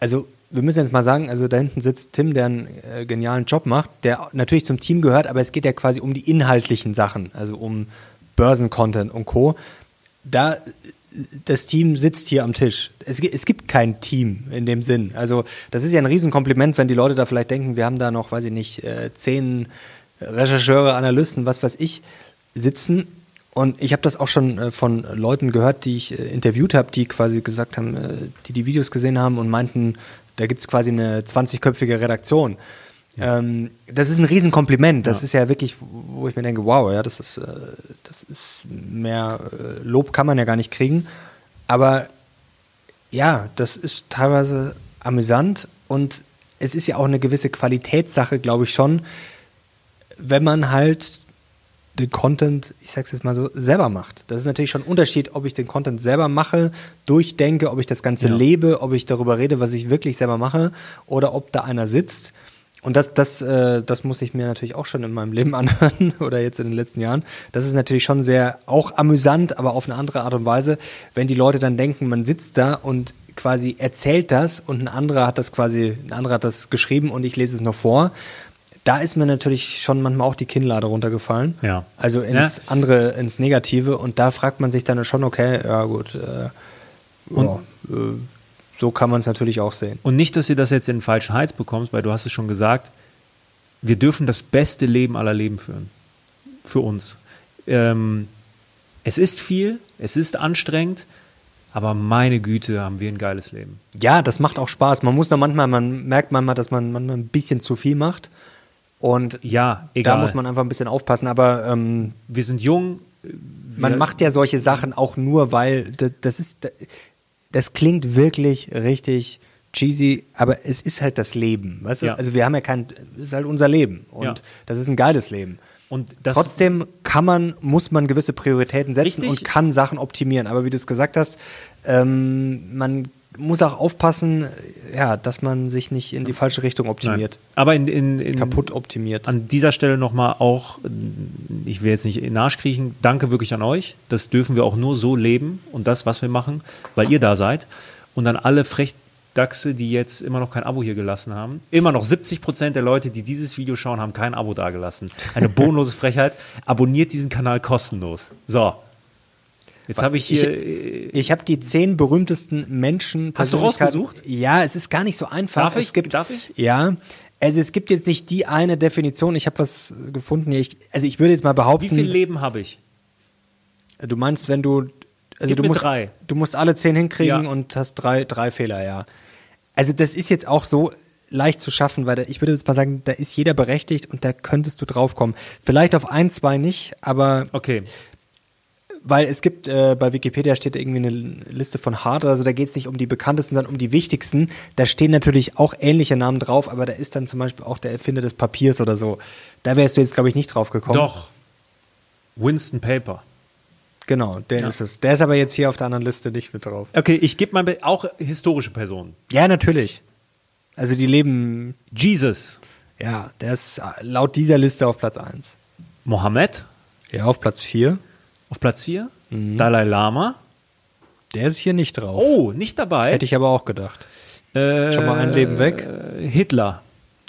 [SPEAKER 1] Also wir müssen jetzt mal sagen, also da hinten sitzt Tim, der einen äh, genialen Job macht, der natürlich zum Team gehört, aber es geht ja quasi um die inhaltlichen Sachen, also um Börsencontent und Co. Da das Team sitzt hier am Tisch. Es, es, gibt kein Team in dem Sinn. Also das ist ja ein Riesenkompliment, wenn die Leute da vielleicht denken, wir haben da noch, weiß ich nicht, äh, zehn Rechercheure, Analysten, was weiß ich, sitzen. Und ich habe das auch schon äh, von Leuten gehört, die ich äh, interviewt habe, die quasi gesagt haben, äh, die die Videos gesehen haben und meinten, da gibt es quasi eine 20-köpfige Redaktion. Ja. Ähm, das ist ein Riesenkompliment. Das ja. ist ja wirklich, wo ich mir denke, wow, ja, das ist, äh, das ist mehr äh, Lob kann man ja gar nicht kriegen. Aber ja, das ist teilweise amüsant und es ist ja auch eine gewisse Qualitätssache, glaube ich schon, wenn man halt den Content, ich sag's jetzt mal so, selber macht. Das ist natürlich schon ein Unterschied, ob ich den Content selber mache, durchdenke, ob ich das Ganze
[SPEAKER 2] Ja.
[SPEAKER 1] lebe, ob ich darüber rede, was ich wirklich selber mache, oder ob da einer sitzt. Und das, das, äh, das muss ich mir natürlich auch schon in meinem Leben anhören oder jetzt in den letzten Jahren. Das ist natürlich schon sehr auch amüsant, aber auf eine andere Art und Weise, wenn die Leute dann denken, man sitzt da und quasi erzählt das und ein anderer hat das quasi, ein anderer hat das geschrieben und ich lese es noch vor. Da ist mir natürlich schon manchmal auch die Kinnlade runtergefallen.
[SPEAKER 2] Ja.
[SPEAKER 1] Also ins
[SPEAKER 2] Ja.
[SPEAKER 1] andere, ins Negative. Und da fragt man sich dann schon, okay, ja gut, äh, ja, äh, so kann man es natürlich auch sehen.
[SPEAKER 2] Und nicht, dass ihr das jetzt in den falschen Hals bekommst, weil du hast es schon gesagt, wir dürfen das beste Leben aller Leben führen. Für uns. Ähm, es ist viel, es ist anstrengend, aber meine Güte, haben wir ein geiles Leben.
[SPEAKER 1] Ja, das macht auch Spaß. Man muss da manchmal, man merkt manchmal, dass man manchmal ein bisschen zu viel macht. Und
[SPEAKER 2] Ja, egal.
[SPEAKER 1] da muss man einfach ein bisschen aufpassen. Aber ähm,
[SPEAKER 2] wir sind jung.
[SPEAKER 1] man
[SPEAKER 2] wir-
[SPEAKER 1] macht ja solche Sachen auch nur, weil das, das ist, das klingt wirklich richtig cheesy, aber es ist halt das Leben. Weißt du?
[SPEAKER 2] Ja.
[SPEAKER 1] Also wir haben ja kein, es ist halt unser Leben. Und
[SPEAKER 2] Ja.
[SPEAKER 1] das ist ein geiles Leben.
[SPEAKER 2] Und das,
[SPEAKER 1] Trotzdem kann man, muss man gewisse Prioritäten setzen
[SPEAKER 2] Richtig.
[SPEAKER 1] und kann Sachen optimieren. Aber wie du es gesagt hast, ähm, man muss auch aufpassen, ja, dass man sich nicht in die falsche Richtung
[SPEAKER 2] Nein.
[SPEAKER 1] optimiert,
[SPEAKER 2] Aber in, in, in,
[SPEAKER 1] kaputt optimiert.
[SPEAKER 2] An dieser Stelle nochmal auch, ich will jetzt nicht in Arsch kriechen, danke wirklich an euch. Das dürfen wir auch nur so leben und das, was wir machen, weil ihr da seid. Und an alle Frechdachse, die jetzt immer noch kein Abo hier gelassen haben. Immer noch 70 Prozent der Leute, die dieses Video schauen, haben kein Abo dagelassen. Eine bodenlose Frechheit. Abonniert diesen Kanal kostenlos. So. Jetzt habe ich hier.
[SPEAKER 1] Ich, ich habe die zehn berühmtesten Menschen.
[SPEAKER 2] Hast du rausgesucht?
[SPEAKER 1] Ja, es ist gar nicht so einfach.
[SPEAKER 2] Darf ich?
[SPEAKER 1] Es gibt,
[SPEAKER 2] Darf ich?
[SPEAKER 1] Ja. Also es gibt jetzt nicht die eine Definition. Ich habe was gefunden. Ich, also ich würde jetzt mal behaupten.
[SPEAKER 2] wie viel Leben habe ich?
[SPEAKER 1] Du meinst, wenn du. Also
[SPEAKER 2] Gib
[SPEAKER 1] du musst,
[SPEAKER 2] drei.
[SPEAKER 1] du musst alle zehn hinkriegen
[SPEAKER 2] Ja.
[SPEAKER 1] und hast drei, drei Fehler, ja. Also das ist jetzt auch so leicht zu schaffen, weil da, ich würde jetzt mal sagen, da ist jeder berechtigt und da könntest du drauf kommen. Vielleicht auf ein, zwei nicht, aber
[SPEAKER 2] Okay.
[SPEAKER 1] Weil es gibt, äh, bei Wikipedia steht irgendwie eine Liste von Hard, also da geht es nicht um die bekanntesten, sondern um die wichtigsten. Da stehen natürlich auch ähnliche Namen drauf, aber da ist dann zum Beispiel auch der Erfinder des Papiers oder so. Da wärst du jetzt, glaube ich, nicht drauf gekommen.
[SPEAKER 2] Doch. Winston Paper.
[SPEAKER 1] Genau, der
[SPEAKER 2] Ja.
[SPEAKER 1] ist es. Der ist aber jetzt hier auf der anderen Liste nicht mit drauf.
[SPEAKER 2] Okay, ich gebe mal auch historische Personen.
[SPEAKER 1] Ja, natürlich. Also die leben,
[SPEAKER 2] Jesus.
[SPEAKER 1] ja, der ist äh, laut dieser Liste auf Platz 1.
[SPEAKER 2] Mohammed
[SPEAKER 1] Ja, auf Platz 4.
[SPEAKER 2] auf Platz 4.
[SPEAKER 1] Mhm.
[SPEAKER 2] Dalai Lama.
[SPEAKER 1] Der ist hier nicht drauf.
[SPEAKER 2] Oh, nicht dabei.
[SPEAKER 1] Hätte ich aber auch gedacht.
[SPEAKER 2] Äh,
[SPEAKER 1] Schon mal ein Leben weg.
[SPEAKER 2] Hitler.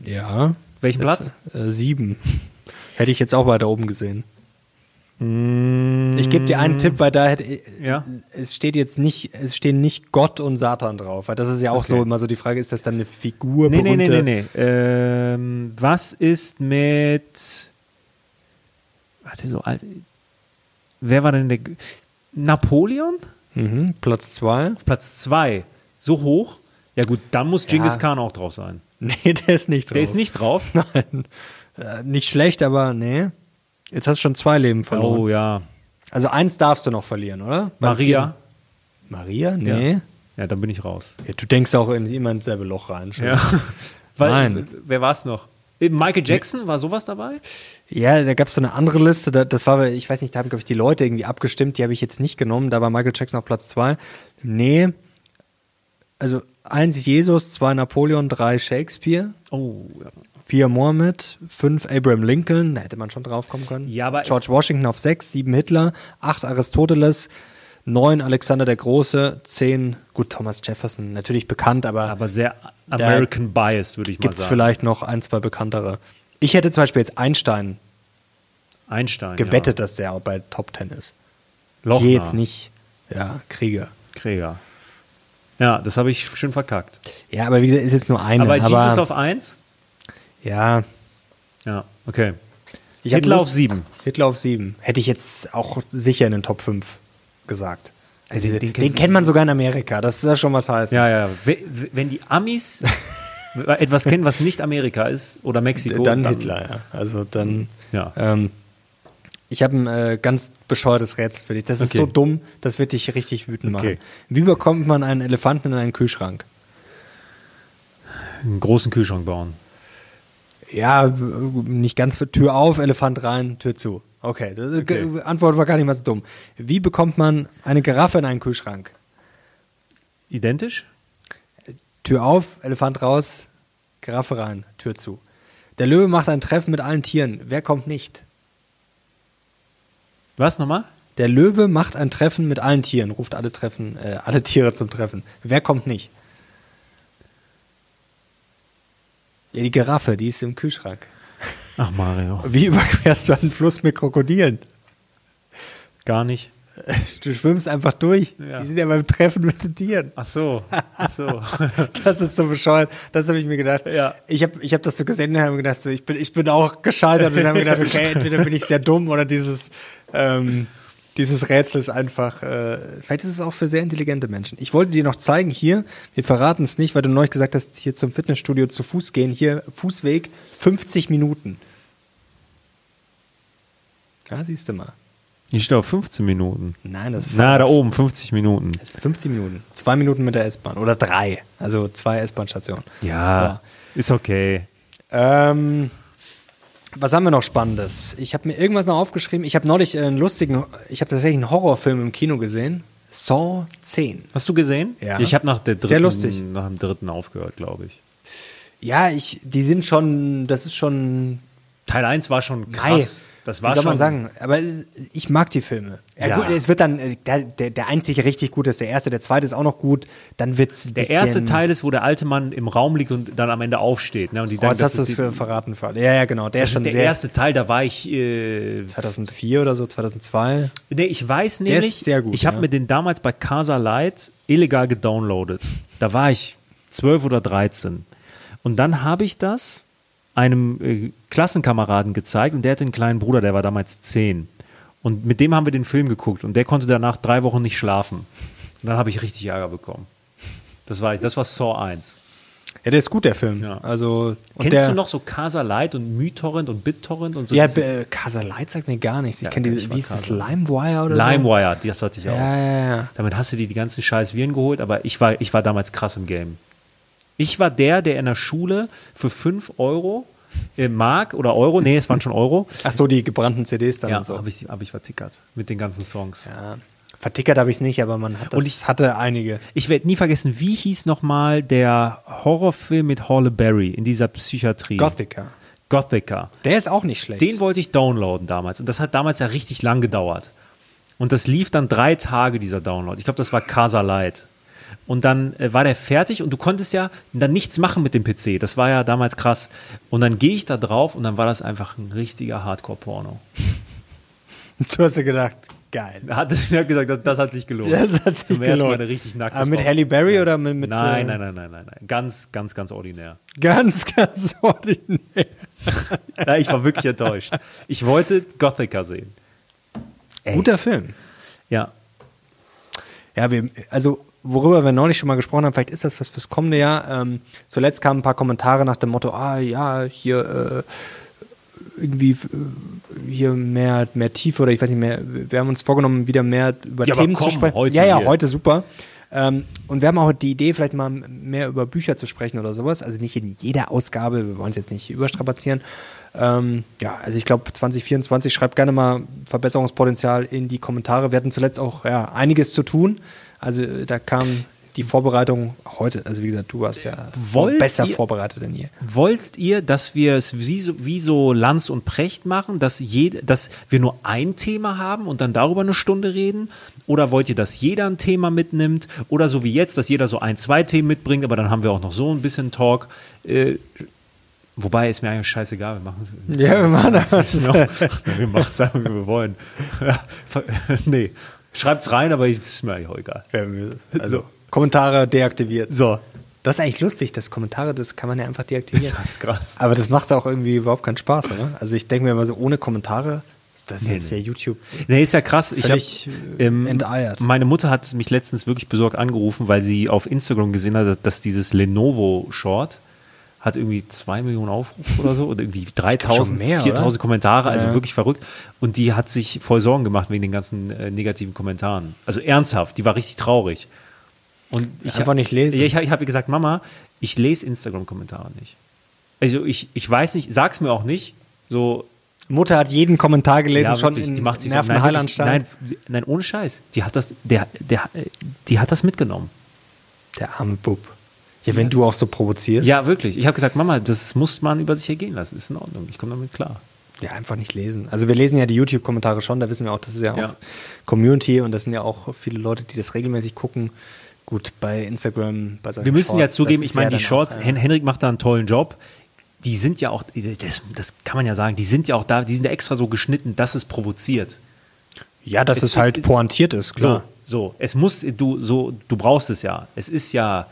[SPEAKER 1] Ja.
[SPEAKER 2] Welchen
[SPEAKER 1] Jetzt,
[SPEAKER 2] Platz?
[SPEAKER 1] Äh, sieben. Hätte ich jetzt auch weiter oben gesehen. Ich gebe dir einen Tipp, weil da hätte,
[SPEAKER 2] Mm. Ja.
[SPEAKER 1] es steht jetzt nicht, es stehen nicht Gott und Satan drauf, weil das ist ja auch so
[SPEAKER 2] Okay.
[SPEAKER 1] immer so die Frage, ist das dann eine Figur?
[SPEAKER 2] Nee, nee, nee,
[SPEAKER 1] berühmte-
[SPEAKER 2] nee, nee. Ähm, was ist mit. Warte, so alt. Wer war denn der. Napoleon?
[SPEAKER 1] Mhm, Platz zwei.
[SPEAKER 2] Auf Platz 2. So hoch? Ja, gut, dann muss Genghis
[SPEAKER 1] Ja.
[SPEAKER 2] Khan auch drauf sein.
[SPEAKER 1] Nee, der ist nicht drauf.
[SPEAKER 2] Der ist nicht drauf.
[SPEAKER 1] Nein. Äh, nicht schlecht, aber nee. Jetzt hast du schon zwei Leben verloren.
[SPEAKER 2] Oh ja.
[SPEAKER 1] Also eins darfst du noch verlieren, oder?
[SPEAKER 2] Maria.
[SPEAKER 1] Maria? Nee.
[SPEAKER 2] Ja. ja, dann bin ich raus.
[SPEAKER 1] Ja, du denkst auch in, immer ins selbe Loch rein. schon.
[SPEAKER 2] Ja. Weil,
[SPEAKER 1] Nein.
[SPEAKER 2] Wer war es noch? Äh, Michael Jackson, war sowas dabei?
[SPEAKER 1] Ja, da gab es so eine andere Liste, da, das war, ich weiß nicht, da haben, glaube ich, die Leute irgendwie abgestimmt, die habe ich jetzt nicht genommen, da war Michael Jackson auf Platz zwei. Nee, also eins Jesus, zwei Napoleon, drei Shakespeare,
[SPEAKER 2] Oh, ja.
[SPEAKER 1] vier Mohammed, fünf Abraham Lincoln, da hätte man schon drauf kommen können.
[SPEAKER 2] Ja, aber
[SPEAKER 1] George Washington auf sechs, sieben Hitler, acht Aristoteles, neun Alexander der Große, zehn, gut, Thomas Jefferson, natürlich bekannt, aber,
[SPEAKER 2] Aber sehr American biased, würde ich mal
[SPEAKER 1] gibt es
[SPEAKER 2] sagen.
[SPEAKER 1] vielleicht noch ein, zwei bekanntere. Ich hätte zum Beispiel jetzt Einstein
[SPEAKER 2] Einstein.
[SPEAKER 1] gewettet, dass der auch bei Top Ten ist.
[SPEAKER 2] Ja. Lochner,
[SPEAKER 1] Hier jetzt nicht. Ja, Krieger.
[SPEAKER 2] Krieger. Ja, das habe ich schön verkackt.
[SPEAKER 1] Ja, aber wie gesagt, ist jetzt nur eine.
[SPEAKER 2] aber
[SPEAKER 1] Aber,
[SPEAKER 2] Jesus auf 1?
[SPEAKER 1] ja,
[SPEAKER 2] Ja, okay.
[SPEAKER 1] ich
[SPEAKER 2] Hitler
[SPEAKER 1] Lust-
[SPEAKER 2] auf 7.
[SPEAKER 1] Hitler auf sieben. Hätte ich jetzt auch sicher in den Top 5 gesagt. Also
[SPEAKER 2] Den-
[SPEAKER 1] den,
[SPEAKER 2] den kennt-
[SPEAKER 1] man sogar in Amerika. Das ist ja schon was heißt.
[SPEAKER 2] Ja, ja. We- we- Wenn die Amis etwas kennen, was nicht Amerika ist oder Mexiko,
[SPEAKER 1] dann, Hitler, ja. Also dann.
[SPEAKER 2] Ja.
[SPEAKER 1] Ähm, ich habe ein äh, ganz bescheuertes Rätsel für dich. Das ist
[SPEAKER 2] Okay.
[SPEAKER 1] so dumm, das wird dich richtig wütend
[SPEAKER 2] Okay.
[SPEAKER 1] machen. Wie bekommt man einen Elefanten in einen Kühlschrank?
[SPEAKER 2] einen großen Kühlschrank bauen.
[SPEAKER 1] Ja, nicht ganz Tür auf, Elefant rein, Tür zu. Okay, das, okay. Antwort war gar nicht mal so dumm. Wie bekommt man eine Giraffe in einen Kühlschrank?
[SPEAKER 2] Identisch?
[SPEAKER 1] Tür auf, Elefant raus, Giraffe rein, Tür zu. Der Löwe macht ein Treffen mit allen Tieren. Wer kommt nicht?
[SPEAKER 2] Was nochmal?
[SPEAKER 1] Der Löwe macht ein Treffen mit allen Tieren, ruft alle Treffen, äh, alle Tiere zum Treffen. Wer kommt nicht? Ja, die Giraffe, die ist im Kühlschrank.
[SPEAKER 2] Ach, Mario.
[SPEAKER 1] Wie überquerst du einen Fluss mit Krokodilen?
[SPEAKER 2] Gar nicht.
[SPEAKER 1] Du schwimmst einfach durch.
[SPEAKER 2] Ja.
[SPEAKER 1] Die sind ja beim Treffen mit den Tieren.
[SPEAKER 2] Ach so. Ach so.
[SPEAKER 1] Das ist so bescheuert. Das habe ich mir gedacht.
[SPEAKER 2] Ja.
[SPEAKER 1] Ich habe ich hab das so gesehen und habe gedacht, so, ich, bin, ich bin auch gescheitert und habe gedacht, okay, entweder bin ich sehr dumm oder dieses, ähm, dieses Rätsel ist einfach, äh, vielleicht ist es auch für sehr intelligente Menschen. Ich wollte dir noch zeigen, hier, wir verraten es nicht, weil du neulich gesagt hast, hier zum Fitnessstudio zu Fuß gehen, hier Fußweg 50 Minuten. Ja, siehst du mal.
[SPEAKER 2] Ich stehe auf 15 Minuten.
[SPEAKER 1] Nein, das ist
[SPEAKER 2] Na, da oben, 50 Minuten.
[SPEAKER 1] 50 Minuten. Zwei Minuten mit der S-Bahn. Oder drei. Also zwei S-Bahn-Stationen.
[SPEAKER 2] Ja, ist okay.
[SPEAKER 1] Ähm, was haben wir noch Spannendes? Ich habe mir irgendwas noch aufgeschrieben. Ich habe neulich einen lustigen, ich habe tatsächlich einen Horrorfilm im Kino gesehen. Saw 10.
[SPEAKER 2] Hast du gesehen?
[SPEAKER 1] Ja.
[SPEAKER 2] Ich habe nach der dritten,
[SPEAKER 1] Sehr lustig.
[SPEAKER 2] nach dem dritten aufgehört, glaube ich.
[SPEAKER 1] Ja, ich, die sind schon, das ist schon
[SPEAKER 2] Teil 1 war schon
[SPEAKER 1] Nein,
[SPEAKER 2] krass. Das war
[SPEAKER 1] Wie soll
[SPEAKER 2] schon,
[SPEAKER 1] man sagen? Aber ich mag die Filme. Ja,
[SPEAKER 2] Ja.
[SPEAKER 1] gut, es wird dann, äh, der, der, der einzige richtig gute ist der erste, der zweite ist auch noch gut. Dann wird's ein
[SPEAKER 2] Der erste Teil ist, wo der alte Mann im Raum liegt und dann am Ende aufsteht. Ne? Und die
[SPEAKER 1] Oh,
[SPEAKER 2] denken,
[SPEAKER 1] jetzt hast du
[SPEAKER 2] das
[SPEAKER 1] es
[SPEAKER 2] ist,
[SPEAKER 1] äh, verraten. Für alle. Ja, ja, genau. Der
[SPEAKER 2] das
[SPEAKER 1] ist schon
[SPEAKER 2] ist der
[SPEAKER 1] sehr.
[SPEAKER 2] erste Teil, da war ich. Äh,
[SPEAKER 1] 2004 oder so, 2002.
[SPEAKER 2] nee, ich weiß
[SPEAKER 1] ist
[SPEAKER 2] nämlich,
[SPEAKER 1] sehr gut,
[SPEAKER 2] ich habe
[SPEAKER 1] ja.
[SPEAKER 2] mir den damals bei Casa Light illegal gedownloadet. Da war ich 12 oder 13. Und dann habe ich das einem äh, Klassenkameraden gezeigt und der hatte einen kleinen Bruder, der war damals 10. Und mit dem haben wir den Film geguckt und der konnte danach drei Wochen nicht schlafen. Und dann habe ich richtig Ärger bekommen. Das war, das war Saw 1.
[SPEAKER 1] Ja, der ist gut, der Film.
[SPEAKER 2] Ja.
[SPEAKER 1] Also,
[SPEAKER 2] Kennst
[SPEAKER 1] der,
[SPEAKER 2] du noch so Casa Light und MyTorrent und BitTorrent und so?
[SPEAKER 1] Ja, äh, Casa Light sagt mir gar nichts. Ich
[SPEAKER 2] Ja,
[SPEAKER 1] kenne
[SPEAKER 2] kenn
[SPEAKER 1] diese, wie ist das. LimeWire oder
[SPEAKER 2] LimeWire, das hatte ich
[SPEAKER 1] so?
[SPEAKER 2] auch.
[SPEAKER 1] Ja, ja, ja.
[SPEAKER 2] Damit hast du dir die ganzen scheiß Viren geholt, aber ich war, ich war damals krass im Game. Ich war der, der in der Schule für 5 Euro, äh, Mark oder Euro, nee, es waren schon Euro,
[SPEAKER 1] Ach so, die gebrannten CDs dann
[SPEAKER 2] ja,
[SPEAKER 1] und so.
[SPEAKER 2] habe ich, hab ich vertickert mit den ganzen Songs.
[SPEAKER 1] Ja. Vertickert habe ich es nicht, aber man hat das,
[SPEAKER 2] Und ich-
[SPEAKER 1] hatte einige.
[SPEAKER 2] Ich werde nie vergessen, wie hieß nochmal der Horrorfilm mit Halle Berry in dieser Psychiatrie?
[SPEAKER 1] Gothica.
[SPEAKER 2] Gothica.
[SPEAKER 1] Der ist auch nicht schlecht.
[SPEAKER 2] Den wollte ich downloaden damals. Und das hat damals ja richtig lang gedauert. Und das lief dann drei Tage, dieser Download. Ich glaube, das war Casa Light. Und dann äh, war der fertig und du konntest ja dann nichts machen mit dem PC. Das war ja damals krass. Und dann gehe ich da drauf und dann war das einfach ein richtiger Hardcore-Porno.
[SPEAKER 1] du hast dir gedacht, geil.
[SPEAKER 2] Hat ich hab gesagt, das, das hat sich gelohnt.
[SPEAKER 1] Das hat sich
[SPEAKER 2] Zum ersten Mal
[SPEAKER 1] gelohnt.
[SPEAKER 2] eine richtig nackte
[SPEAKER 1] Aber mit. Halle Berry oder mit, mit
[SPEAKER 2] Nein,
[SPEAKER 1] äh,
[SPEAKER 2] nein, nein, nein, nein, nein. Ganz, ganz, ganz ordinär.
[SPEAKER 1] Ganz, ganz ordinär.
[SPEAKER 2] Ja, ich war wirklich enttäuscht. Ich wollte Gothica sehen. Ey.
[SPEAKER 1] Guter Film.
[SPEAKER 2] Ja.
[SPEAKER 1] Ja, wir, also worüber wir neulich schon mal gesprochen haben, vielleicht ist das was fürs kommende Jahr. Ähm, zuletzt kamen ein paar Kommentare nach dem Motto, ah ja, hier äh, irgendwie äh, hier mehr, mehr Tiefe oder ich weiß nicht mehr, wir haben uns vorgenommen, wieder mehr über
[SPEAKER 2] Ja,
[SPEAKER 1] Themen
[SPEAKER 2] komm,
[SPEAKER 1] zu sprechen.
[SPEAKER 2] heute
[SPEAKER 1] ja, ja,
[SPEAKER 2] hier.
[SPEAKER 1] heute super. Ähm, und wir haben auch die Idee, vielleicht mal mehr über Bücher zu sprechen oder sowas. Also nicht in jeder Ausgabe, wir wollen es jetzt nicht überstrapazieren. Ähm, ja, also ich glaube 2024 schreibt gerne mal Verbesserungspotenzial in die Kommentare. Wir hatten zuletzt auch ja, einiges zu tun. Also äh, da kam die Vorbereitung heute, also wie gesagt, du warst ja
[SPEAKER 2] Wollt
[SPEAKER 1] besser
[SPEAKER 2] ihr-
[SPEAKER 1] vorbereitet denn je.
[SPEAKER 2] Wollt ihr, dass wir es wie so, wie so Lanz und Precht machen, dass, jed, dass wir nur ein Thema haben und dann darüber eine Stunde reden? Oder wollt ihr, dass jeder ein Thema mitnimmt? Oder so wie jetzt, dass jeder so ein, zwei Themen mitbringt, aber dann haben wir auch noch so ein bisschen Talk. Äh, wobei, ist mir eigentlich scheißegal. Wir machen,
[SPEAKER 1] Ja, wir machen das.
[SPEAKER 2] das. wir machen es einfach, wie wir wollen. nee, schreibt's rein, aber ich- ist mir eigentlich auch egal.
[SPEAKER 1] Also
[SPEAKER 2] So.
[SPEAKER 1] Kommentare deaktiviert.
[SPEAKER 2] So,
[SPEAKER 1] Das ist eigentlich lustig, das Kommentare, das kann man ja einfach deaktivieren.
[SPEAKER 2] das ist krass.
[SPEAKER 1] Aber das macht auch irgendwie überhaupt keinen Spaß, oder? Also ich denke mir immer so, ohne Kommentare, das ist
[SPEAKER 2] Nee,
[SPEAKER 1] jetzt ja YouTube.
[SPEAKER 2] Nee, ist ja krass. Ich
[SPEAKER 1] Völlig,
[SPEAKER 2] hab,
[SPEAKER 1] äh,
[SPEAKER 2] ähm,
[SPEAKER 1] enteiert.
[SPEAKER 2] Meine Mutter hat mich letztens wirklich besorgt angerufen, weil sie auf Instagram gesehen hat, dass- dass dieses Lenovo Short hat irgendwie zwei Millionen Aufrufe oder so oder irgendwie 3000,
[SPEAKER 1] schon mehr,
[SPEAKER 2] 4000
[SPEAKER 1] oder?
[SPEAKER 2] Kommentare, also
[SPEAKER 1] Ja.
[SPEAKER 2] wirklich verrückt. Und die hat sich voll Sorgen gemacht wegen den ganzen äh, negativen Kommentaren. Also ernsthaft, die war richtig traurig. Und ich
[SPEAKER 1] Einfach
[SPEAKER 2] hab-
[SPEAKER 1] nicht lesen.
[SPEAKER 2] Ja, ich, ich habe gesagt, Mama, ich lese Instagram-Kommentare nicht. Also ich, ich weiß nicht, sag's mir auch nicht. So,
[SPEAKER 1] Mutter hat jeden Kommentar gelesen,
[SPEAKER 2] Ja,
[SPEAKER 1] schon in
[SPEAKER 2] die macht sich so, nein,
[SPEAKER 1] Nervenheilanstalt.
[SPEAKER 2] nein, nein, ohne Scheiß. Die hat das, der, der, die hat das mitgenommen.
[SPEAKER 1] Der arme Bub. Ja, wenn du auch so provozierst.
[SPEAKER 2] Ja, wirklich. Ich habe gesagt, Mama, das muss man über sich ergehen lassen. Ist in Ordnung. Ich komme damit klar.
[SPEAKER 1] Ja, einfach nicht lesen. Also wir lesen ja die YouTube-Kommentare schon, da wissen wir auch, das ist ja auch
[SPEAKER 2] Ja.
[SPEAKER 1] Community und das sind ja auch viele Leute, die das regelmäßig gucken. Gut, bei Instagram, bei solchen
[SPEAKER 2] Wir müssen ja zugeben, ich meine,
[SPEAKER 1] ja
[SPEAKER 2] die Shorts,
[SPEAKER 1] auch,
[SPEAKER 2] Hen Henrik macht da einen tollen Job. Die sind ja auch, das, das kann man ja sagen, die sind ja auch da, die sind ja extra so geschnitten, dass es provoziert.
[SPEAKER 1] Ja, dass
[SPEAKER 2] Es
[SPEAKER 1] es,
[SPEAKER 2] ist-
[SPEAKER 1] halt
[SPEAKER 2] ist-
[SPEAKER 1] pointiert ist, klar.
[SPEAKER 2] So, so. Es muss, du, so, du brauchst es ja. Es ist ja,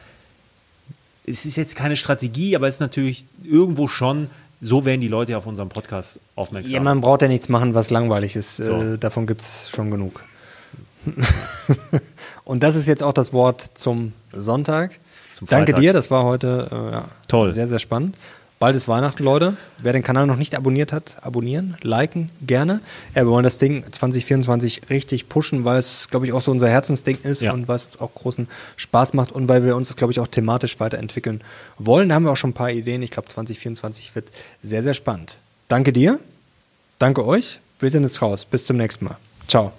[SPEAKER 2] es ist jetzt keine Strategie, aber es ist natürlich irgendwo schon, so werden die Leute auf unserem Podcast aufmerksam.
[SPEAKER 1] Ja, man braucht ja nichts machen, was langweilig ist.
[SPEAKER 2] So.
[SPEAKER 1] Äh, davon gibt es schon genug. Und das ist jetzt auch das Wort zum Sonntag. Danke dir, das war heute äh, ja,
[SPEAKER 2] Toll.
[SPEAKER 1] sehr, sehr spannend. Bald ist Weihnachten, Leute. Wer den Kanal noch nicht abonniert hat, abonnieren, liken, gerne. Ja, wir wollen das Ding 2024 richtig pushen, weil es, glaube ich, auch so unser Herzensding ist
[SPEAKER 2] Ja.
[SPEAKER 1] und was es auch großen Spaß macht und weil wir uns, glaube ich, auch thematisch weiterentwickeln wollen. Da haben wir auch schon ein paar Ideen. Ich glaube, 2024 wird sehr, sehr spannend. Danke dir. Danke euch. Wir sind jetzt raus. Bis zum nächsten Mal. Ciao.